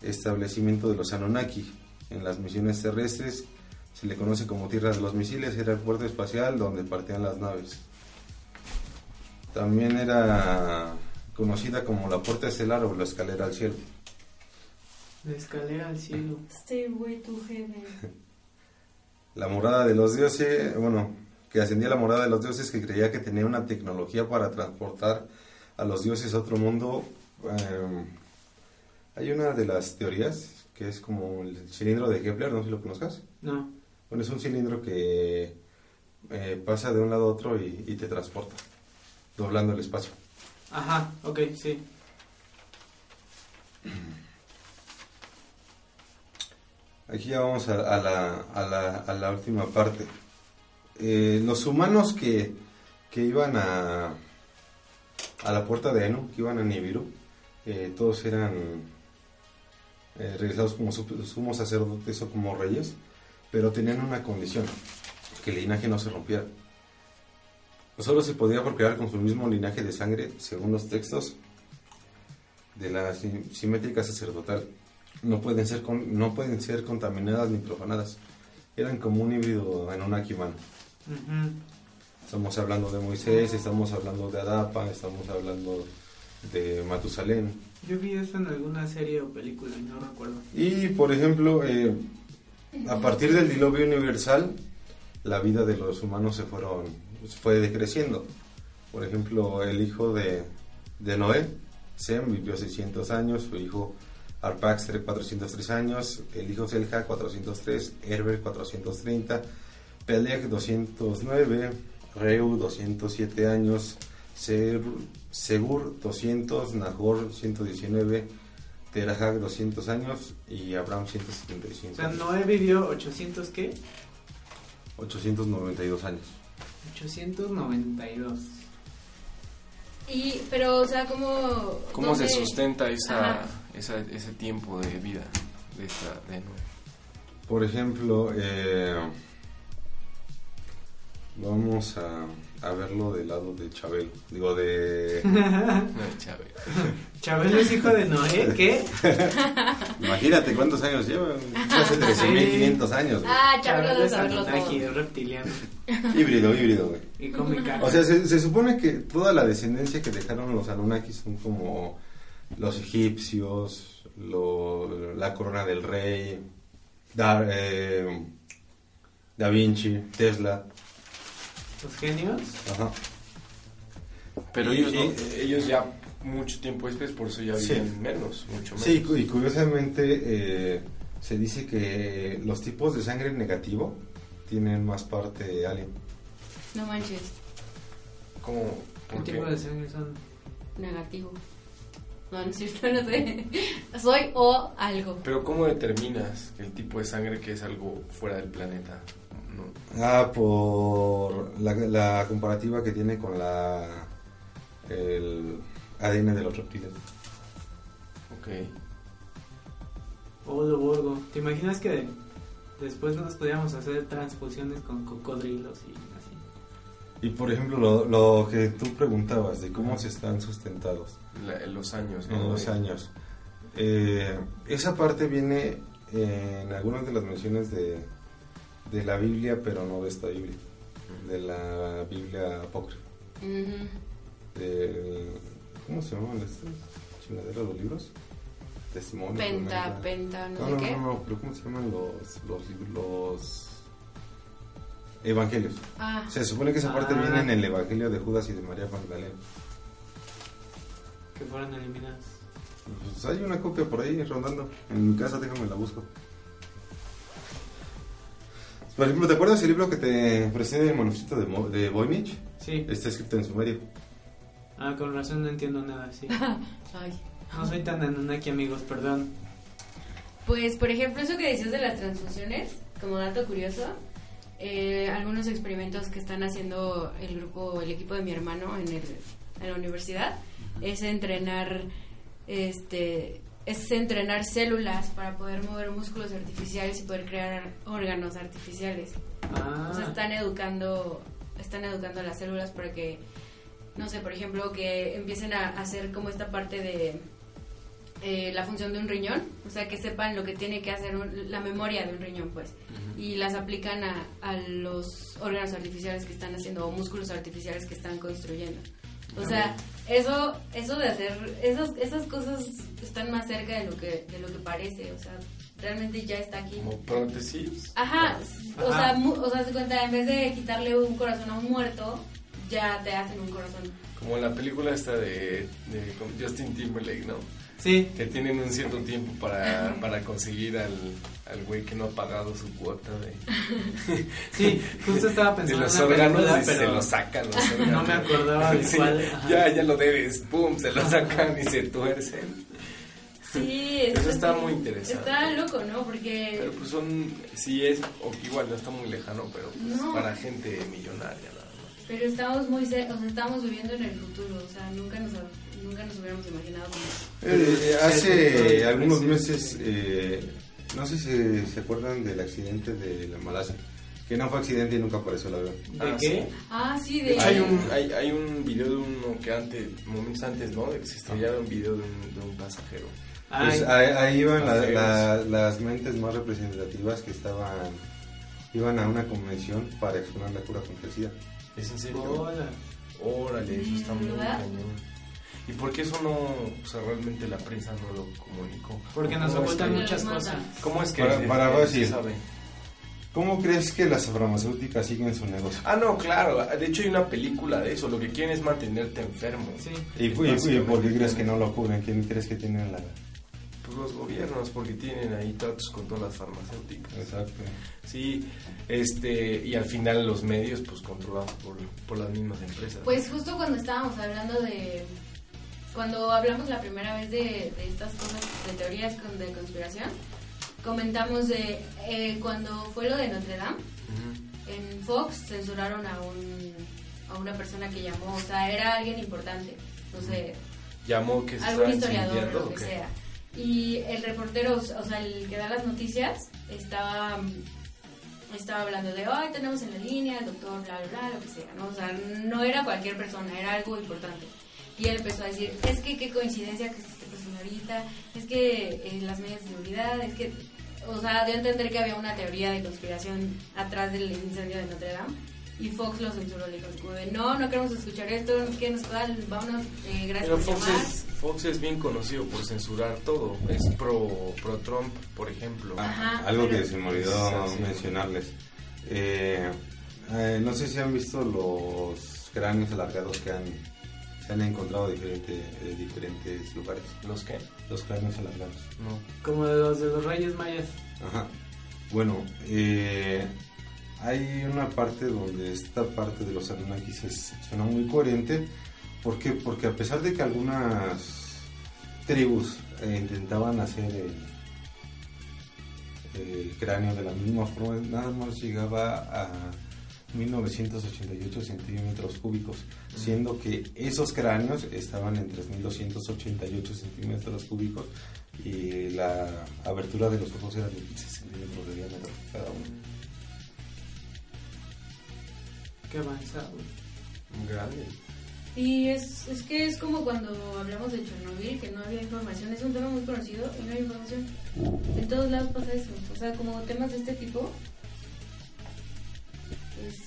establecimiento de los Anunnaki. En las misiones terrestres se le conoce como Tierra de los Misiles, era el puerto espacial donde partían las naves. También era conocida como la puerta estelar o la escalera al cielo. La escalera al cielo. Stairway to Heaven. La morada de los dioses, bueno, que ascendía a la morada de los dioses que creía que tenía una tecnología para transportar a los dioses a otro mundo. Eh, hay una de las teorías que es como el cilindro de Kepler, no sé si lo conozcas. No. Bueno, es un cilindro que eh, pasa de un lado a otro y, y te transporta, doblando el espacio. Ajá, ok, sí. Aquí ya vamos a, la, última parte. Eh, los humanos que, iban a, a la puerta de Enu, que iban a Nibiru. Eh, todos eran eh, realizados como su- sumos sacerdotes o como reyes, pero tenían una condición, que el linaje no se rompiera. Solo se podía procrear con su mismo linaje de sangre, según los textos de la si- simétrica sacerdotal. No pueden ser, no pueden ser contaminadas ni profanadas. Eran como un híbrido en una humano. Ujú. Estamos hablando de Moisés, estamos hablando de Adapa, estamos hablando de Matusalén. Yo vi eso en alguna serie o película y no recuerdo. Y, por ejemplo, eh, a partir del diluvio universal, la vida de los humanos se fueron, fue decreciendo. Por ejemplo, el hijo de, de Noé, Sem, vivió 600 años, su hijo Arpaxer 403 años, el hijo Selja 403, Herber 430, Peleg 209, Reu 207 años, Segur 200, Nahor 119, Terahag 200 años y Abraham 175 O sea. Noé vivió 800, ¿qué? 892 años. 892. Y, pero, o sea, ¿cómo... ¿Cómo se sustenta esa, esa, ese tiempo de vida de esta de? Por ejemplo, eh, vamos a, a verlo del lado de Chabelo. Digo, de... No, Chávez. ¿Chabelo es hijo de Noé? ¿Qué? Imagínate cuántos años lleva. Hace 13.500 años. güey. Ah, Chabelo Chabelo de es saberlo todo. es reptiliano. Híbrido, híbrido, güey. Y carne. O sea, se, se supone que toda la descendencia que dejaron los Anunnakis son como los egipcios, lo- la corona del rey, Da, eh, da Vinci, Tesla. Los genios. Ajá. Pero Y- ellos, no- ellos ya mucho tiempo después, por eso ya Sí. viven menos, mucho menos. Sí, y curiosamente eh, se dice que los tipos de sangre negativo tienen más parte alien. No manches, ¿Cómo? ¿Qué ¿Por qué? tipo de sangre son? negativo. No, no es cierto, no sé. Soy o algo. Pero ¿cómo determinas el tipo de sangre que es algo fuera del planeta? No. Ah, por la, la comparativa que tiene con la el ADN de los reptiles. Ok. Olo, Borgo. ¿Te imaginas que después nos podíamos hacer transfusiones con cocodrilos y así? Y por ejemplo, lo, lo que tú preguntabas de cómo se están sustentados La- los años, ¿no? en los años. Eh, esa parte viene en algunas de las menciones de, de la Biblia, pero no de esta Biblia, de la Biblia apócrifa. Del- ¿Cómo se llaman estas chingaderas los libros? Testimonios. Penta, ¿verdad? penta, no, No, sé no, qué. no, no, pero ¿cómo se llaman los, los, lib- los evangelios? Ah, Se supone que esa parte Ah. viene en el evangelio de Judas y de María Magdalena. Que fueron eliminados. Pues hay una copia por ahí rondando. En mi casa, déjame la busco. Por ejemplo, ¿te acuerdas el libro que te presté del manuscrito de, Mo- de Voynich? Sí. Está escrito en sumerio. Ah, con razón no entiendo nada, sí. ay. No soy tan Anunnaki, amigos, perdón. Pues, por ejemplo, eso que decías de las transfusiones, como dato curioso, eh, algunos experimentos que están haciendo el grupo, el equipo de mi hermano en, el, en la universidad, es entrenar, este, es entrenar células para poder mover músculos artificiales y poder crear órganos artificiales. Ah, O sea, están educando, están educando a las células para que, no sé, por ejemplo, que empiecen a hacer como esta parte de eh, la función de un riñón, o sea, que sepan lo que tiene que hacer un- la memoria de un riñón, pues, y las aplican a, a los órganos artificiales que están haciendo o músculos artificiales que están construyendo. O sea, eso, eso de hacer, esas, esas cosas están más cerca de lo que, de lo que parece, o sea, realmente ya está aquí. Como prótesis. Ajá, o sea, mu- o sea, se cuenta, en vez de quitarle un corazón a un muerto, ya te hacen un corazón. Como la película esta de, de Justin Timberlake, ¿no? sí. Que tienen un cierto tiempo para, para conseguir al, al güey que no ha pagado su cuota de, Sí, justo estaba de pensando los en una órganos película, y se lo sacan los órganos. no me acordaba de Sí, cuál. ajá. Ya, ya lo debes, pum, se lo sacan y se tuercen. Sí, Eso está así- muy interesante. Está loco, ¿no? Porque Pero pues son, sí es, o igual no está muy lejano, pero pues No. para gente millonaria más. Pero estamos muy cer- o sea, estamos viviendo en el futuro, o sea, nunca nos, nunca nos hubiéramos imaginado como Eh, hace algunos meses, eh, no sé si se acuerdan del accidente de la Malasia, que no fue accidente y nunca apareció el avión. ¿De Ah, qué? Ah, sí, De hay un, hay, hay un video de uno que antes, momentos antes, ¿no? De que se estrellara un video de un, de un pasajero. Pues ahí, ahí iban la- la- las mentes más representativas que estaban, iban a una convención para exponer la cura contra el SIDA. ¿Es en serio? hola. Órale, eso está muy cañón. ¿Y por qué eso no, o sea, realmente la prensa no lo comunicó? Porque nos ¿Cómo es ocultan muchas cosas. ¿Cómo es que Para- se- para se fácil. sabe? ¿Cómo crees que las farmacéuticas siguen su negocio? Ah, no, claro. De hecho, hay una película de eso. Lo que quieren es mantenerte enfermo. Sí. ¿Y, y- y por qué crees que no lo cubren? ¿Quién crees que tienen la...? Pues los gobiernos, porque tienen ahí tratos con todas las farmacéuticas. Exacto. Sí, este, y al final los medios, pues controlados por, por las mismas empresas. Pues justo cuando estábamos hablando de... Cuando hablamos la primera vez de, de estas cosas, de teorías con- de conspiración, comentamos de eh, cuando fue lo de Notre Dame, en Fox censuraron a, un, a una persona que llamó, o sea, era alguien importante, no sé, Llamó que se algún historiador o lo ¿o que sea. Y el reportero, o sea, el que da las noticias, estaba, estaba hablando de, ay, tenemos en la línea, el doctor, bla, bla, bla, lo que sea, ¿no? O sea, no era cualquier persona, era algo importante. Y él empezó a decir, es que qué coincidencia que esté persona ahorita, es que eh, las medidas de seguridad, es que, o sea, dio a entender que había una teoría de conspiración atrás del incendio de Notre Dame. Y Fox lo censuró, le dijo, como de, no, no queremos escuchar esto, no que nos da, vámonos, eh, gracias Pero por Fox llamar. es, Fox es bien conocido por censurar todo. Es pro, pro Trump, por ejemplo. Ajá, Algo pero- que se me olvidó mencionarles. Eh, eh, no sé si han visto los cráneos alargados que han, se han encontrado de diferente- de diferentes lugares. ¿Los qué? Los cráneos alargados. No. Como de los de los reyes mayas. Ajá. Bueno, eh, hay una parte donde esta parte de los Anunnakis es- suena muy coherente. ¿Por qué? Porque a pesar de que algunas tribus eh, intentaban hacer el, el cráneo de la misma forma, nada más llegaba a 1988 centímetros cúbicos, siendo que esos cráneos estaban en 3288 centímetros cúbicos y la abertura de los ojos era de 15 centímetros de diámetro cada uno. Qué avanzado. Grande. Y es, es que es como cuando hablamos de Chernobyl, que no había información. Es un tema muy conocido y no hay información. En todos lados pasa eso. O sea, como temas de este tipo, es,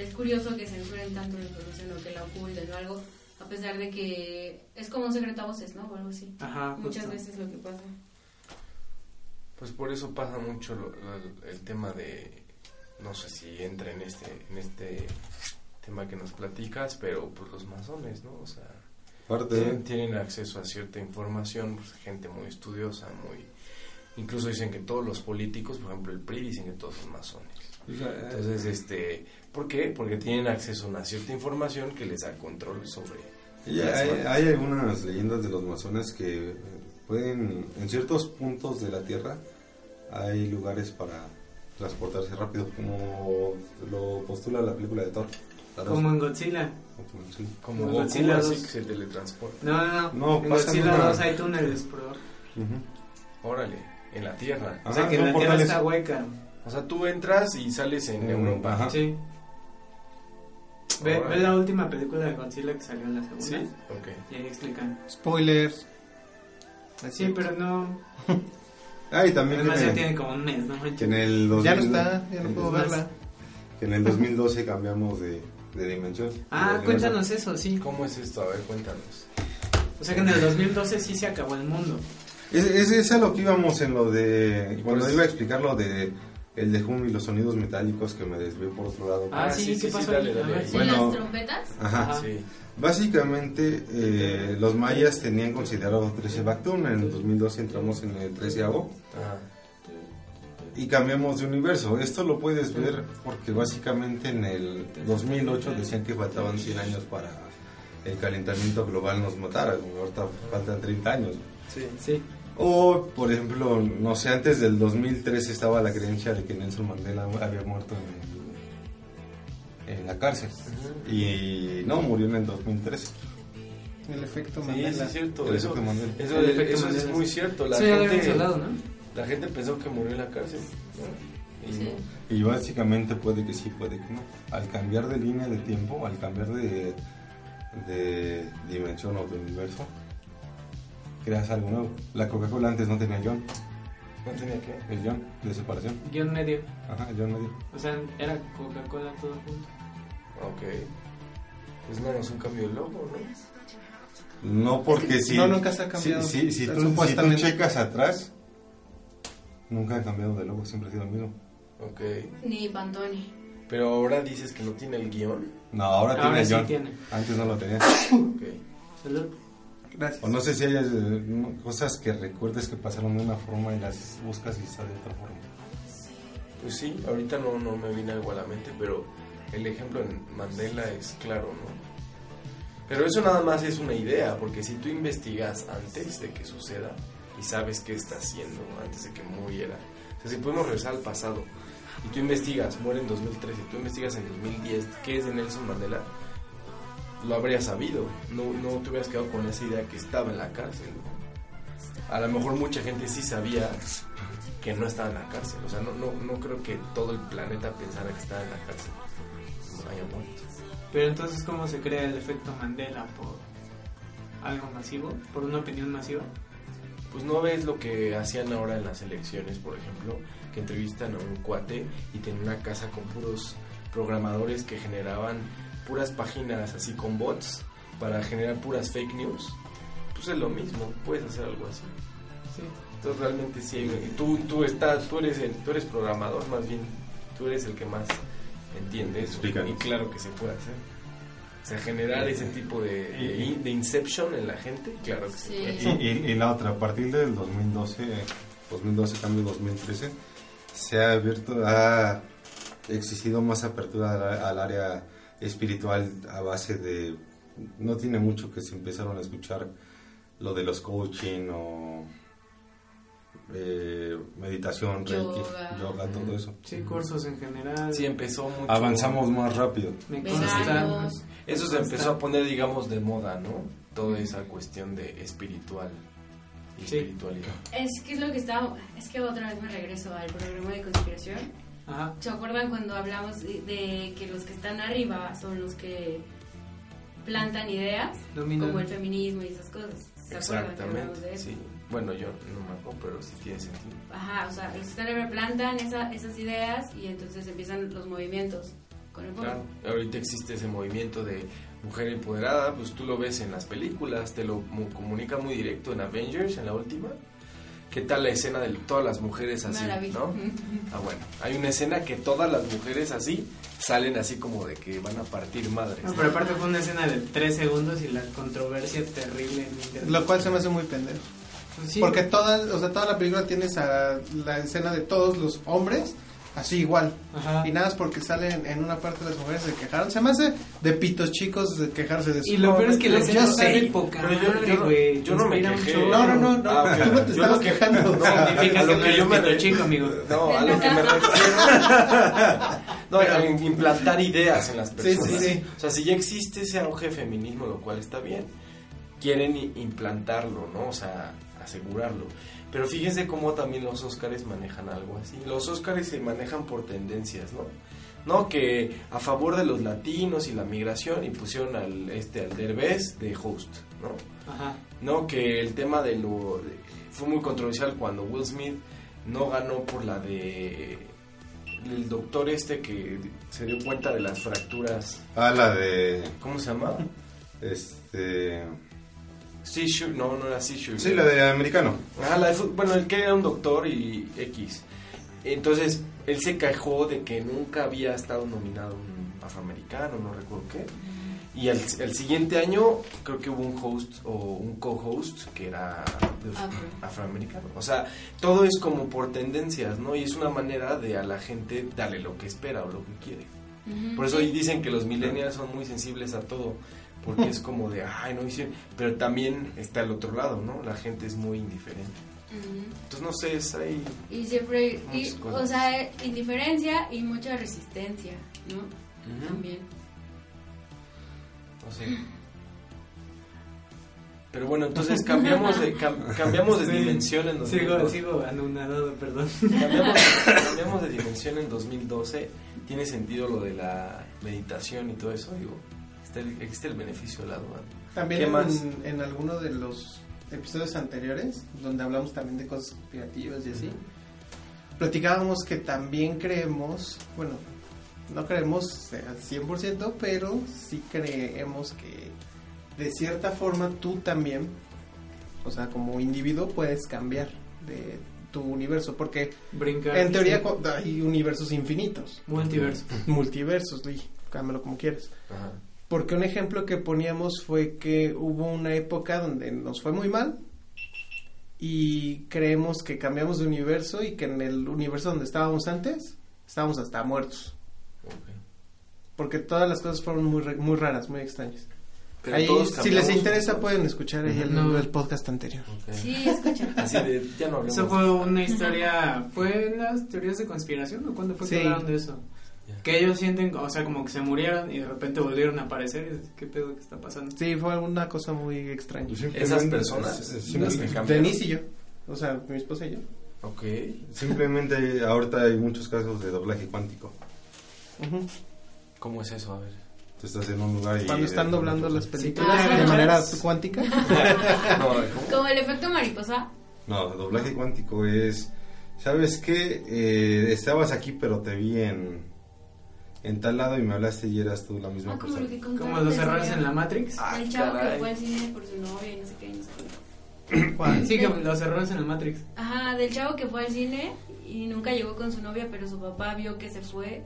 es curioso que censuren tanto la información o que la oculten o algo, a pesar de que es como un secreto a voces, ¿no? O algo así. Ajá, Muchas justo. veces lo que pasa. Pues por eso pasa mucho lo- lo- el tema de, no sé si entra en este, en este tema que nos platicas, pero pues los masones, ¿no? O sea, Aparte, tienen, tienen acceso a cierta información, pues, gente muy estudiosa, muy... Incluso dicen que todos los políticos, por ejemplo el PRI, dicen que todos son masones. Entonces, este, ¿por qué? Porque tienen acceso a una cierta información que les da control sobre... Y hay, hay algunas leyendas de los masones que eh, pueden, en ciertos puntos de la Tierra, hay lugares para transportarse rápido, como lo postula la película de Thor. Como en Godzilla. Como Como Godzilla así 2. que se teletransporta. No, no, no. No, en Godzilla una- 2 hay túneles, por Ujú. Órale, en la Tierra. O sea Ajá, que son la tierra portales. está hueca. O sea, tú entras y sales en Mm, Europa. ajá. Sí. Ve, ve la última película de Godzilla que salió en la segunda. ¿Sí? Ok. Y ahí explican. Spoilers. Sí, pero no. Ah, y también Además ya tiene como un mes, ¿no? que en el 2000, Ya no está, ya no puedo verla. que en el 2012 cambiamos de, de dimensión. Ah, De cuéntanos eso, sí. ¿Cómo es esto? A ver, cuéntanos. O sea que en el 2012 sí se acabó el mundo. Es, es, es a lo que íbamos en lo de. Cuando pues- iba a explicar lo de el de Hum y los sonidos metálicos que me desvié por otro lado. Ah, Ah, sí, sí, ¿qué sí, sí, pasó dale? A dale. ver. ¿Sí, Bueno. las trompetas? Ajá. Ajá. Sí. Básicamente, eh, los mayas tenían considerado 13 Bactun. En el 2012 entramos en el 13 Ajá. y cambiamos de universo. Esto lo puedes ver porque básicamente en el 2008 decían que faltaban 100 años para el calentamiento global nos matara. Como ahorita faltan 30 años. Sí. Sí. O, por ejemplo, no sé, antes del 2003 estaba la creencia de que Nelson Mandela había muerto en la cárcel. Y no, murió en el 2013. El efecto Mandela. sí, es cierto. El Eso, efecto Mandela. eso- El efecto eso Mandela. es muy cierto. La gente, hablado, ¿no? la gente pensó que murió en la cárcel. ¿no? Y Sí. no. Y básicamente puede que sí, puede que no. Al cambiar de línea de tiempo, al cambiar de, de dimensión o de universo, creas algo nuevo. La Coca-Cola antes no tenía John, ¿No tenía que? el John de separación. Guión medio. Ajá, John medio. O sea, era Coca-Cola todo junto. Ok. Pues nada más un cambio de logo, ¿no? No porque si... no, nunca se ha cambiado. Si, si, si tú, si tú checas atrás, nunca ha cambiado de logo, siempre ha sido el mismo. Ok. Ni Pantone. Pero ahora dices que no tiene el guion. No, ahora, Ahora tiene sí John. tiene. Antes no lo tenía. Ok. Salud. Gracias. O no sé si hay eh, cosas que recuerdes que pasaron de una forma y las buscas y está de otra forma. Pues sí, ahorita no, no me viene algo a la mente, pero el ejemplo en Mandela es claro, ¿no? Pero eso nada más es una idea, porque si tú investigas antes de que suceda y sabes qué está haciendo antes de que muriera, o sea, si podemos regresar al pasado y tú investigas, muere en 2013, y tú investigas en 2010 qué es de Nelson Mandela, lo habrías sabido, no, no te hubieras quedado con esa idea que estaba en la cárcel. A lo mejor mucha gente sí sabía que no estaba en la cárcel. O sea, no, no, no creo que todo el planeta pensara que estaba en la cárcel. No haya muerto. Pero entonces, ¿cómo se crea el efecto Mandela? ¿Por algo masivo? ¿Por una opinión masiva? Pues no ves lo que hacían ahora en las elecciones, por ejemplo, que entrevistan a un cuate y tienen una casa con puros programadores que generaban puras páginas así con bots para generar puras fake news. Pues es lo mismo, puedes hacer algo así. Sí. Entonces realmente sí, tú, tú, estás, tú, eres el, tú eres programador, más bien, tú eres el que más entiende eso. Explícanos. Y claro que se puede hacer. O sea, generar ese tipo de, de, de inception en la gente, claro que se Sí. puede. Y, y- y la otra, a partir del 2012, 2012 cambio 2013, se ha abierto, ha existido más apertura al, al área espiritual a base de, no tiene mucho que se empezaron a escuchar lo de los coaching o eh, meditación, reiki, Yoga. yoga, todo eso. Sí, cursos en general. Sí, empezó mucho. Avanzamos más rápido. Veganos. Eso se empezó a poner, digamos, de moda, ¿no? Toda esa cuestión de espiritual y Sí. espiritualidad. Es que es lo que está. Es que otra vez me regreso al programa de conspiración. Ajá. ¿Se acuerdan cuando hablamos de, que los que están arriba son los que plantan ideas? Dominan. Como el feminismo y esas cosas. ¿Se de Exactamente, eso? sí. Bueno, yo no me acuerdo, pero sí tiene sentido. Ajá, o sea, los que están arriba plantan esa- esas ideas y entonces empiezan los movimientos con el pueblo. Claro, ahorita existe ese movimiento de mujer empoderada, pues tú lo ves en las películas, te lo mu- comunica muy directo en Avengers, en la última. ¿Qué tal la escena de todas las mujeres así? Maravilla. ¿no? Ah, bueno, hay una escena que todas las mujeres así salen así como de que van a partir madres. No, pero aparte fue una escena de 3 segundos y la controversia terrible en internet. Lo cual se me hace muy pendejo. Pues sí. Porque toda, o sea, toda la película tienes a la escena de todos los hombres así igual. Ajá. Y nada es porque salen en una parte las mujeres se quejaron. Se me hace de pitos chicos de quejarse de su Y lo peor es que la Yo sé. de Pero yo- yo yo no me quejé. chorro. No, no, no, no. Ah, ok. Tú no te Yo estabas quejando. no, Significa a lo que que no yo eres me pito re- chico, amigo. No, a lo que me refiero. No, a implantar ideas en las Sí, personas. sí, sí. O sea, si ya existe ese auge feminismo, lo cual está bien, quieren implantarlo, ¿no? O sea, asegurarlo. Pero fíjense cómo también los Óscares manejan algo así. Los Óscares se manejan por tendencias, ¿no? No, que a favor de los latinos y la migración y pusieron al este al Derbez de host, ¿no? Ajá. No, que el tema de lo... Fue muy controversial cuando Will Smith no ganó por la de... El doctor este que se dio cuenta de las fracturas... Ah, la de, ¿Cómo se llama? este, Seizure, no, no era Seizure. sí, la de americano. Ah, la de fu- bueno, el que era un doctor y X. Entonces, él se quejó de que nunca había estado nominado un afroamericano, no recuerdo qué. Y el, el siguiente año creo que hubo un host o un co-host que era afroamericano. O sea, todo es como por tendencias, ¿no? Y es una manera de a la gente darle lo que espera o lo que quiere. Por eso dicen que los millennials son muy sensibles a todo, porque es como de, ay, no hicieron. Pero también está el otro lado, ¿no? La gente es muy indiferente. Entonces, no sé, es ahí. Y siempre, y, o sea, indiferencia y mucha resistencia, ¿no? También. O sea. Pero bueno, entonces cambiamos de, cam- cambiamos de Sí. dimensión en Sigo, 2012. sigo anonadado, perdón. Cambiamos, cambiamos de dimensión en 2012. Tiene sentido lo de la meditación y todo eso. Digo, está el- existe el beneficio de la duda. También ¿Qué en, más? en alguno de los episodios anteriores, donde hablamos también de cosas creativas y así, platicábamos que también creemos, bueno, no creemos al 100%, pero sí creemos que de cierta forma tú también, o sea, como individuo puedes cambiar de tu universo, porque Brincar. en teoría sí. hay universos infinitos, Multiverso. multiversos, y cámbialo como quieras. Ajá. Porque un ejemplo que poníamos fue que hubo una época donde nos fue muy mal y creemos que cambiamos de universo y que en el universo donde estábamos antes estábamos hasta muertos. Porque todas las cosas fueron muy, re- muy raras, muy extrañas. Pero Ahí, si les interesa pueden escuchar ahí el, No. el podcast anterior. Sí, escucha. Así de, ya no. Eso fue una historia. ¿Fue en las teorías de conspiración o cuándo fue que hablaron de eso? Que ellos sienten, o sea, como que se murieron y de repente volvieron a aparecer. y dices, ¿Qué pedo que está pasando? Sí, fue una cosa muy extraña. Esas personas, es-. Denise y yo, o sea, mi esposa y yo. Ok. Simplemente ahorita hay muchos casos de doblaje cuántico. ¿Cómo es eso? A ver. Tú estás en un lugar y... Cuando están doblando las películas de manera cuántica. Como el efecto mariposa. No, doblaje cuántico es... ¿Sabes qué? Eh, estabas aquí pero te vi en, en tal lado y me hablaste y eras tú la misma Ah, como lo persona. contaron Como los errores en la Matrix. Ah, El chavo caray. que fue al cine por su novia y no sé qué, no sé qué. ¿Cuál? Sí, que los errores en la Matrix. Ajá, del chavo que fue al cine y nunca llegó con su novia, pero su papá vio que se fue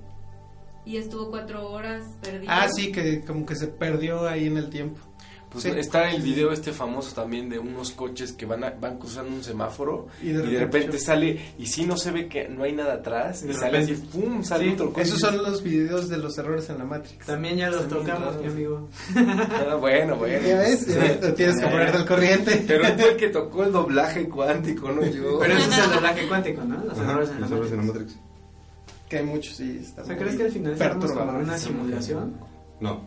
y estuvo cuatro horas perdido. Ah, sí, que como que se perdió ahí en el tiempo. Pues Sí. está el video este famoso también de unos coches que van a- van cruzando un semáforo Y y de de repente sale y si no se ve que no hay nada atrás y De sale así repente. pum sale Sí, otro coche. Esos son los videos de los errores en la Matrix. También ya los bien tocamos, mi amigo. Ah, bueno, bueno. ¿Ya ves? Sí. Ya Tienes que ponerte al corriente. Pero fue el que tocó el doblaje cuántico, no yo. Pero ese es el doblaje cuántico, ¿no? Los Ajá, errores en la los errores en la Matrix. Matrix. Que hay muchos, sí. Está O sea, ¿crees que al final somos como una simulación? No,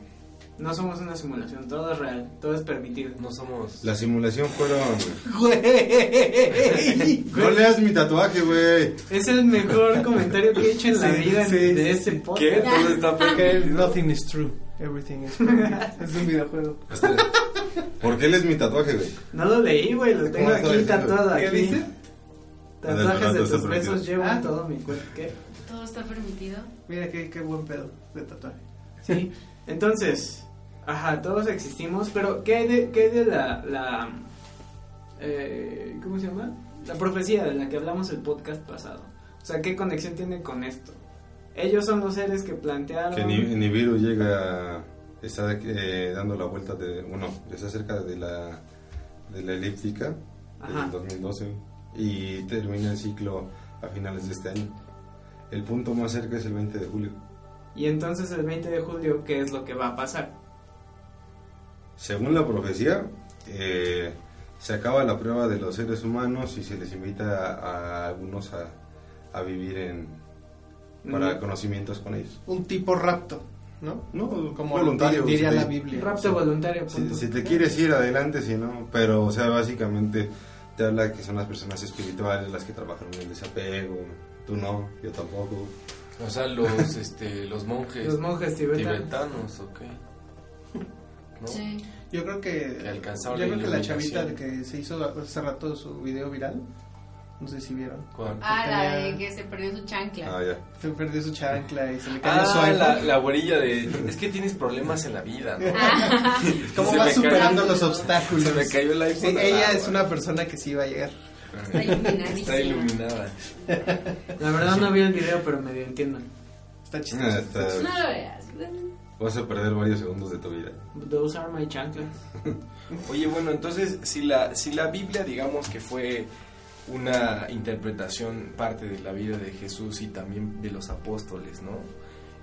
No somos una simulación, todo es real, todo es permitido. No somos. la simulación fueron... Güey. No leas mi tatuaje, güey. Es el mejor comentario que he hecho en la Sí, vida sí, de sí, este podcast. ¿Qué? Todo está permitido. nothing is true. Everything is permitted. Es un videojuego. Este, ¿Por qué lees mi tatuaje, güey? No lo leí, güey, lo tengo ¿Cómo está aquí diciendo? tatuado. ¿Qué aquí. dice? Tatuajes de tus permitido. besos llevan Ah. todo mi cuerpo. ¿Qué? Todo está permitido. Mira qué, qué buen pedo de tatuaje. Sí. Entonces, ajá, todos existimos, pero ¿qué hay de, qué hay de la, la eh, ¿cómo se llama? La profecía de la que hablamos el podcast pasado. O sea, ¿qué conexión tiene con esto? Ellos son los seres que plantearon... Que Ni- Nibiru llega, está eh, dando la vuelta de, bueno, está cerca de la, de la elíptica Ajá. del 2012 y termina el ciclo a finales de este año. El punto más cerca es el 20 de julio. Y entonces el 20 de julio, ¿qué es lo que va a pasar? Según la profecía, eh, se acaba la prueba de los seres humanos y se les invita a, a algunos a, a vivir en, para Mm. conocimientos con ellos. Un tipo rapto, ¿no? No, Como voluntario. diría si la Biblia. Rapto Sí. voluntario, Si, si te quieres ir adelante, si no, pero o sea, básicamente te habla que son las personas espirituales las que trabajan en el desapego. Tú no, yo tampoco. O sea, los, este, los monjes. Los monjes tibetanos. tibetanos, ok. ¿No? Sí. Yo creo que, yo la creo que la chavita de que se hizo hace rato su video viral, no sé si vieron. ¿Cuál? Ah, la de que se perdió su chancla. Ah, ya. Se perdió su chancla y se le cayó su Ah, iPhone. la, la güerilla de. Es que tienes problemas en la vida, ¿no? ¿Cómo Se va me superando cayó- los obstáculos? Se me cayó el iPhone. Sí, ella es una persona que sí iba a llegar. Está iluminadísima. Está iluminada. La verdad no vi el video, pero medio entiendo. Está Ah, chistoso. está- No lo veas. Vas a perder varios segundos de tu vida. Those are my chanclas. Oye, bueno, entonces, si la, si la Biblia, digamos que fue una interpretación, parte de la vida de Jesús y también de los apóstoles, ¿no?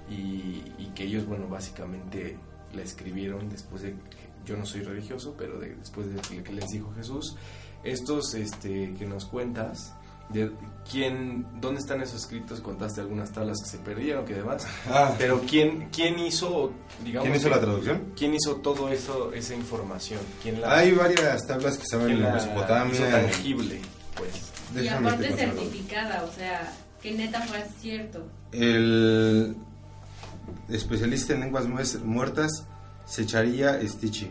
Y, y que ellos, bueno, básicamente la escribieron después de. Yo no soy religioso, pero de- después de lo que les dijo Jesús. Estos este, que nos cuentas, de quién, dónde están esos escritos, contaste algunas tablas que se perdieron, que demás, Ah, pero quién, quién hizo, digamos, ¿Quién hizo que- la traducción? quién hizo todo eso, esa información, quién la, Hay varias tablas que estaban quién en la hizo Mesopotamia. tangible, pues. Y aparte certificada, o sea, que neta fue cierto. El especialista en lenguas muertas, Secharía Stichi.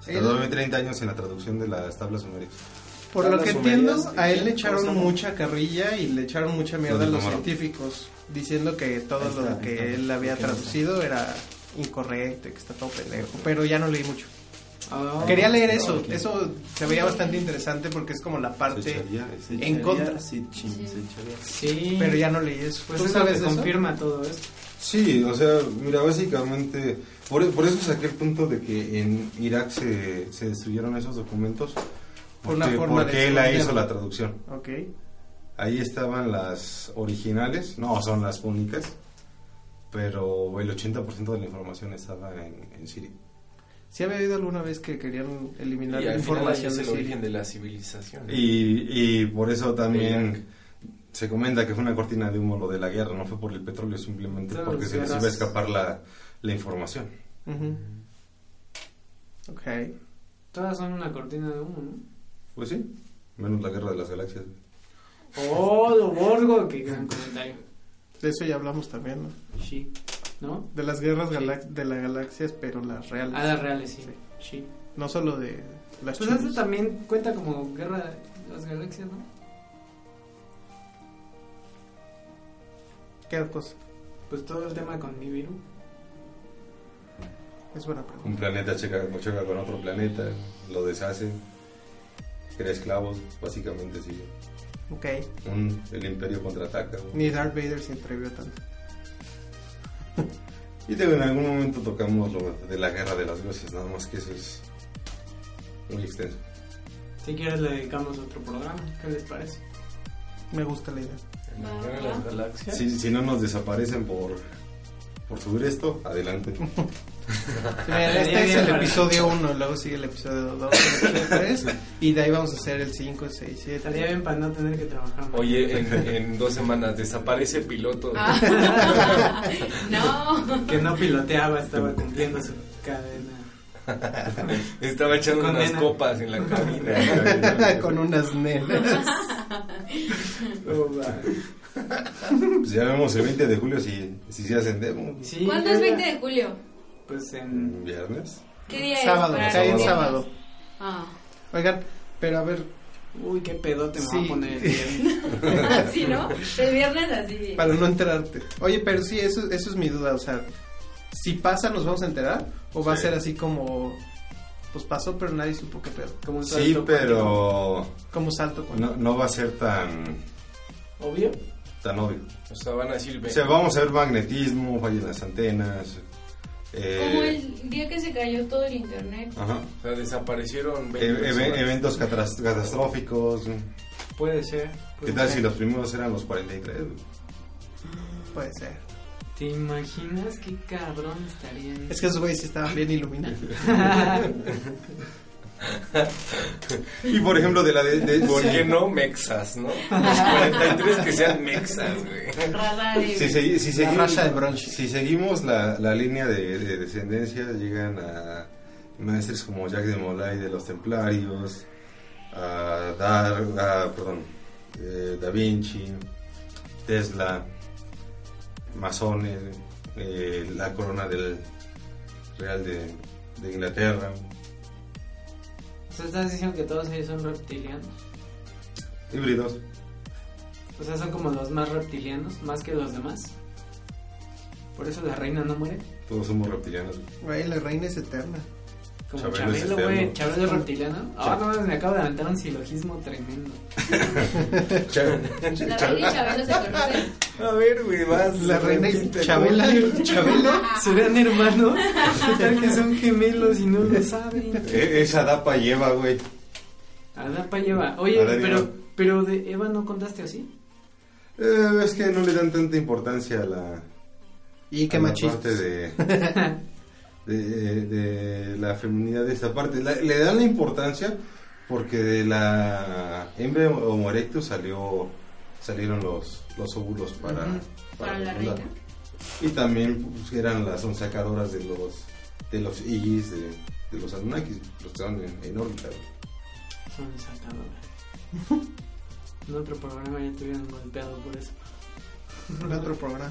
Se tardó 30 años en la traducción de las tablas sumerias. Por lo que entiendo, a él le ¿cómo se echaron mucha carrilla y le echaron mucha mierda a Los científicos, diciendo que todo está, lo que él había ¿Por qué no traducido era incorrecto y que está todo pendejo. Pero ya no leí mucho. Ah, Quería leer eso, eso se veía bastante interesante porque es como la parte... Secharía Stichi. En contra. Sí, sí, Sí. Sí. Pero ya no leí eso. Pues ¿Tú sabes eso? confirma todo esto. Sí, o sea, mira, básicamente, por, por eso saqué el punto de que en Irak se, se destruyeron esos documentos, Por una porque, forma de porque él la hizo la traducción. Ok. Ahí estaban las originales, no, son las únicas, pero el 80% de la información estaba en, en Siria. Sí había oído alguna vez que querían eliminar Y ahí información es de el Siria. origen de la civilización. Y, y por eso también se comenta que fue una cortina de humo lo de la guerra, no fue por el petróleo, simplemente Claro, porque se les iba a escapar la, la información. Ujú. Ok. Todas son una cortina de humo, ¿no? Pues sí, menos la guerra de las galaxias. Oh, lo borgo, qué gran comentario. De eso ya hablamos también, ¿no? Sí. ¿No? De las guerras galax- de las galaxias, pero las reales. Ah, las reales, sí. Sí. No solo de las Pues eso también cuenta como guerra de las galaxias, ¿no? ¿Qué cosa? Pues todo el tema con Nibiru. Es buena pregunta. Un planeta checa, choca con otro planeta, lo deshace, crea esclavos, básicamente sí. Ok. Un, el imperio contraataca. Ni Darth Vader se atrevió tanto. Y digo, en algún momento tocamos lo de la guerra de las dioses, nada más que eso es muy extenso. Si quieres le dedicamos otro programa. ¿Qué les parece? Me gusta la idea. En la guerra de las galaxias. Si, si no nos desaparecen por, por subir esto, adelante. Mira, este es el episodio 1, luego sigue el episodio 2, el episodio 3, y de ahí vamos a hacer el 5, 6, 7. Estaría bien para no tener que trabajar más. Oye, en, en dos semanas desaparece piloto. Ah. no. Que no piloteaba, estaba cumpliendo su cadena. Estaba echando unas Condena. copas en la cabina. Con unas nenas. Oh. Pues ya vemos el 20 de julio si, si se hacen demo. Sí, ¿Cuándo es 20 de julio? Pues en... Viernes. ¿Qué día Sábado, es? cae en sábado. Ah. Oigan, pero a ver, Uy, qué pedote me Sí. voy a poner el viernes. Así, ¿no? El viernes así. para no enterarte. Oye, pero sí, eso, eso es mi duda, o sea, si pasa nos vamos a enterar o va a ser así como, pues pasó pero nadie supo qué pedo. Como un Sí, pero Como salto con... no, no va a ser tan, cuántico. Obvio. tan obvio. O sea, van a decir... O sea, vamos a ver magnetismo, fallan las antenas. Eh, Como el día que se cayó todo el internet. ajá. O sea, desaparecieron E- 20 eve- personas. eventos catastróficos. Puede ser. ¿Qué puede tal ser. si los primeros eran los 43? Puede ser. ¿Te imaginas qué cabrón estarían? Es que esos güeyes sí estaban bien iluminados. Y por ejemplo, de la de. de- ¿Por qué no mexas, no? Los 43 que sean mexas, güey. Si, segui- si La seguimos, raza de bronce. si seguimos la, la línea de, de descendencia, llegan a maestros como Jacques de Molay de los Templarios, a Dar, a, perdón, eh, Da Vinci, Tesla, masones, eh, la corona del Real de, de Inglaterra, O sea, estás diciendo que todos ellos son reptilianos. híbridos. O sea, son como los más reptilianos, más que los demás. Por eso la reina no muere. Todos somos reptilianos. Güey, la reina es eterna. Como Chabelo es Chabelo, güey. Chabelo es reptiliano. Ah, no, me acabo de aventar un silogismo tremendo. La reina y Chabelo se conocen. A ver, güey, vas. La reina y Chabela. Chabelo. ¿Serán hermanos? ¿Qué tal que son gemelos y no lo saben? E- Esa dapa lleva, güey. Adapa lleva. Oye, pero, pero de Eva no contaste así. Eh, es que no le dan tanta importancia a la, Y qué a la machistas. parte de, de, de la feminidad de esta parte. La- le dan la importancia porque de la hembra Homo erectus salió salieron los, los óvulos para. Para la reina. Y también pues, eran las sacadoras de los de los Igis de, de los Anunnakis, los que estaban en, en órbita. Son sacadoras. En otro programa ya te hubieran golpeado por eso. El otro programa.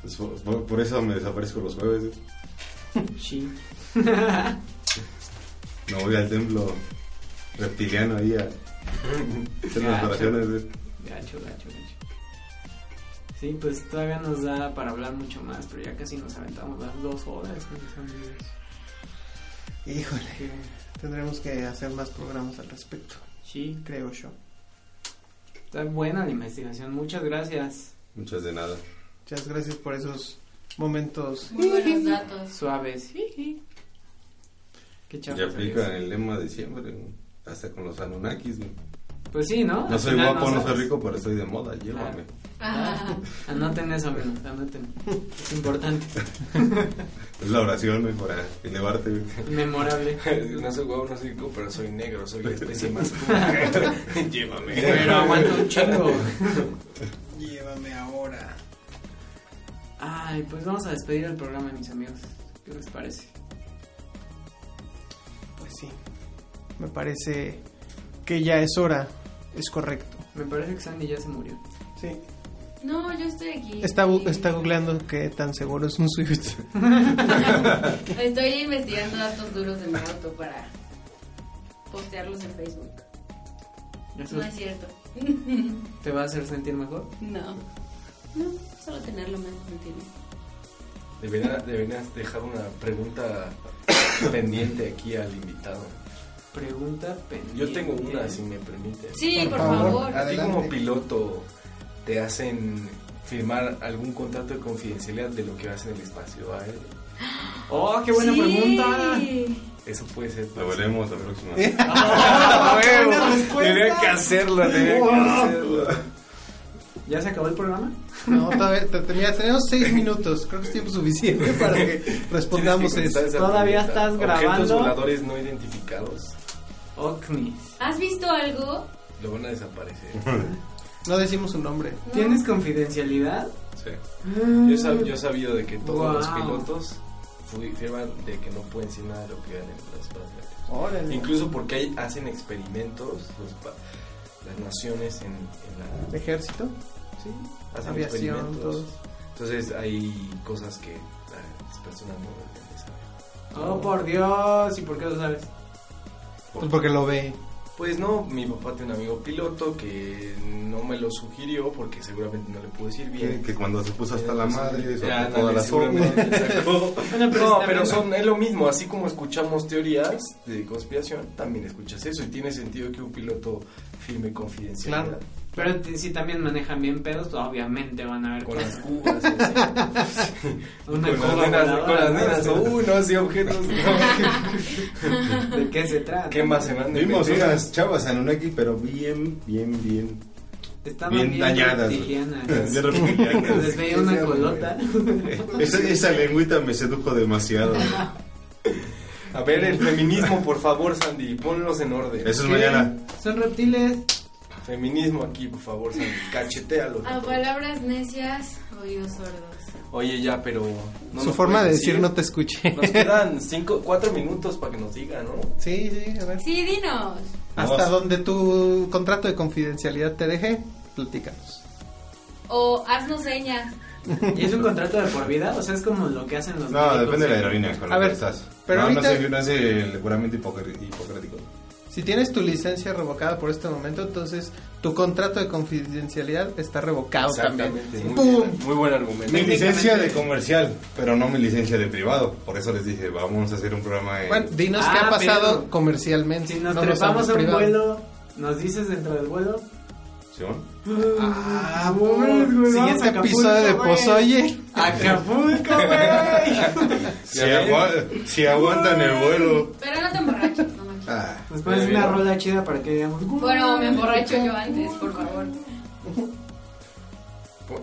Pues, por, por- por eso me desaparezco los jueves. güey. Sí. No voy al templo reptiliano ahí a hacer unas Gacho. oraciones. Gacho, gacho, gacho. Sí, pues todavía nos da para hablar mucho más, pero ya casi nos aventamos las dos horas con los amigos. Híjole, tendremos que hacer más programas al respecto, Sí, creo yo. está buena la investigación. Muchas gracias. Muchas de nada. Muchas gracias por esos momentos. Muy buenos datos. Suaves. Qué Y eres. el lema de siempre, hasta con los Anunnakis. güey. Pues sí, ¿no? No Al soy final guapo, no soy sabes. rico, pero estoy de moda, llévame. Ah, Anoten eso, amigos, anoten. Es importante. Es la oración güey, para elevarte. güey. Memorable. No soy guapo, no soy rico, pero soy negro, soy la especie más pura. Llévame. Pero aguanta un chingo. Llévame ahora. Ay, pues vamos a despedir el programa, mis amigos. ¿Qué les parece? Pues sí, me parece que ya es hora, es correcto. Me parece que Sandy ya se murió. Sí. no, yo estoy aquí. Está, bu- está googleando qué tan seguro es un Swift. Estoy investigando datos duros de mi auto para postearlos en Facebook. ¿Eso No es cierto. te va a hacer sentir mejor? No. No, solo tenerlo más entiendes? Deberías, deberías dejar una pregunta pendiente aquí al invitado. Pregunta pendiente. Yo tengo una, si me permite. Sí, por, Por favor. favor. ¿A ti como piloto te hacen firmar algún contrato de confidencialidad de lo que vas en el espacio aéreo? ¡Oh, qué buena Sí. pregunta! Eso puede ser. Lo veremos la próxima. ¡Ah, huevo! buena respuesta. Tenía que hacerlo, tenía que hacerlo. ¿Ya se acabó el programa? No, todavía te- tenemos seis minutos, creo que es tiempo suficiente para que respondamos que eso. ¿Todavía pregunta. estás Objetos grabando? voladores no identificados Ocnis. ¿Has visto algo? lo van a desaparecer. No decimos su nombre. No. ¿Tienes confidencialidad? Sí. Yo, sab- yo he sabido de que todos los pilotos firman de que no pueden decir nada de lo que hagan en. Órale. Incluso porque hay- hacen experimentos los las naciones en, en la... Ejército, Sí, hacen aviación, experimentos. todos. Entonces hay cosas que las personas no deberían de saber. Oh, por Dios. ¿Y por qué lo sabes? Pues porque lo ve. Pues no, mi papá tiene un amigo piloto que no me lo sugirió porque seguramente no le puedo decir bien. que cuando se puso hasta la madre, Ya, sacó. Bueno, pero No, pero son, es lo mismo, así como escuchamos teorías de conspiración, también escuchas eso y tiene sentido que un piloto firme confidencialidad. Claro. Pero si también manejan bien pedos, obviamente van a ver Con las cubas, y así. Una con, cuba las nenas, con las ¿no? nenas, uy, no, sí, objetos. no. ¿De qué se trata? ¿Qué más se Vimos meter? unas chavas Anunnaki, pero bien, bien, bien. Estaban bien bien, dañadas. Les veía una colota. Esa, esa lengüita me sedujo demasiado. A ver, el feminismo, por favor, Sandy, ponlos en orden. Eso es ¿Qué? mañana. Son reptiles. Feminismo aquí, por favor, Sandy, cachetealo. A palabras necias, oídos sordos. Oye, ya, pero... no Su forma de decir no te escuché. Nos quedan cinco, cuatro minutos para que nos diga, ¿no? Sí, sí, a ver. Sí, dinos. Hasta Vamos. donde tu contrato de confidencialidad te deje, platícanos. O haznos señas. ¿Y es un contrato de por vida? O sea, es como lo que hacen los No, médicos. depende de la aerolínea con A la que ver, estás. pero no, ahorita- no, sé, no es el juramento hipocr- hipocrático. Si tienes tu licencia revocada por este momento, entonces tu contrato de confidencialidad está revocado también. Exactamente. Muy, ¡Pum! bien, muy buen argumento. Mi licencia de comercial, pero no mi licencia de privado. Por eso les dije, vamos a hacer un programa en... Bueno, dinos Ah, qué ha pasado pero- comercialmente. Si nos no trepamos a un privado. vuelo, ¿nos dices dentro del vuelo? ¿Simón? Ah, No mames, güey, Siguiente Acapulco, episodio de. Pozoye. ¡Acapulco, güey! Si, agua- si aguantan el vuelo. Pero no te emborraches. Ah, Nos pones una rola chida para que digamos. Bueno, me emborracho yo antes, por favor.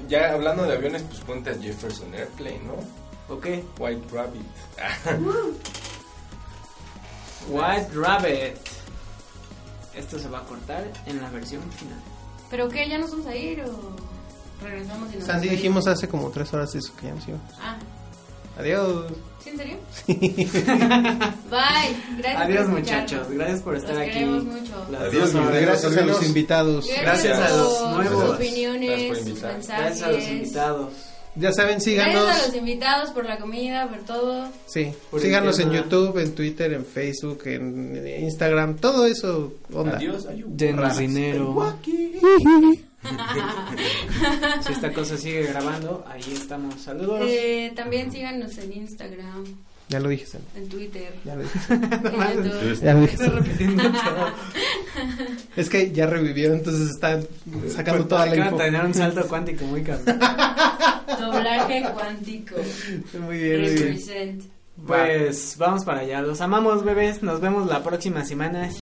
Ya hablando de aviones, pues ponte a Jefferson Airplane, ¿no? Ok. White Rabbit. White Rabbit. Esto se va a cortar en la versión final. ¿Pero qué? ¿Ya nos vamos a ir o regresamos y nos Sandy, dijimos hace como tres horas eso que ya nos íbamos. Ah, Adiós. ¿sí en serio? Bye. Gracias Adiós por muchachos, gracias por estar Los aquí. queremos mucho. Las Adiós, mis Gracias a los invitados. Gracias a los nuevos. Sus opiniones, Gracias sus mensajes. Gracias a los invitados. Ya saben, Gracias a síganos. los invitados por la comida, por todo. Sí, Por síganos en. YouTube, en Twitter, en Facebook, en Instagram, todo eso. Onda. Adiós, ayú. Denos dinero. si esta cosa sigue grabando, ahí estamos. Saludos. Eh, también síganos en Instagram, Ya lo dije, en Twitter, Ya lo dije. Ya lo dije. Estoy repitiendo todo. Es que ya revivió, entonces están sacando toda la acaban info. de tener un salto cuántico muy cabrón. Doblaje cuántico. Muy bien, muy bien. Pues vamos para allá. Los amamos, bebés. Nos vemos la próxima semana.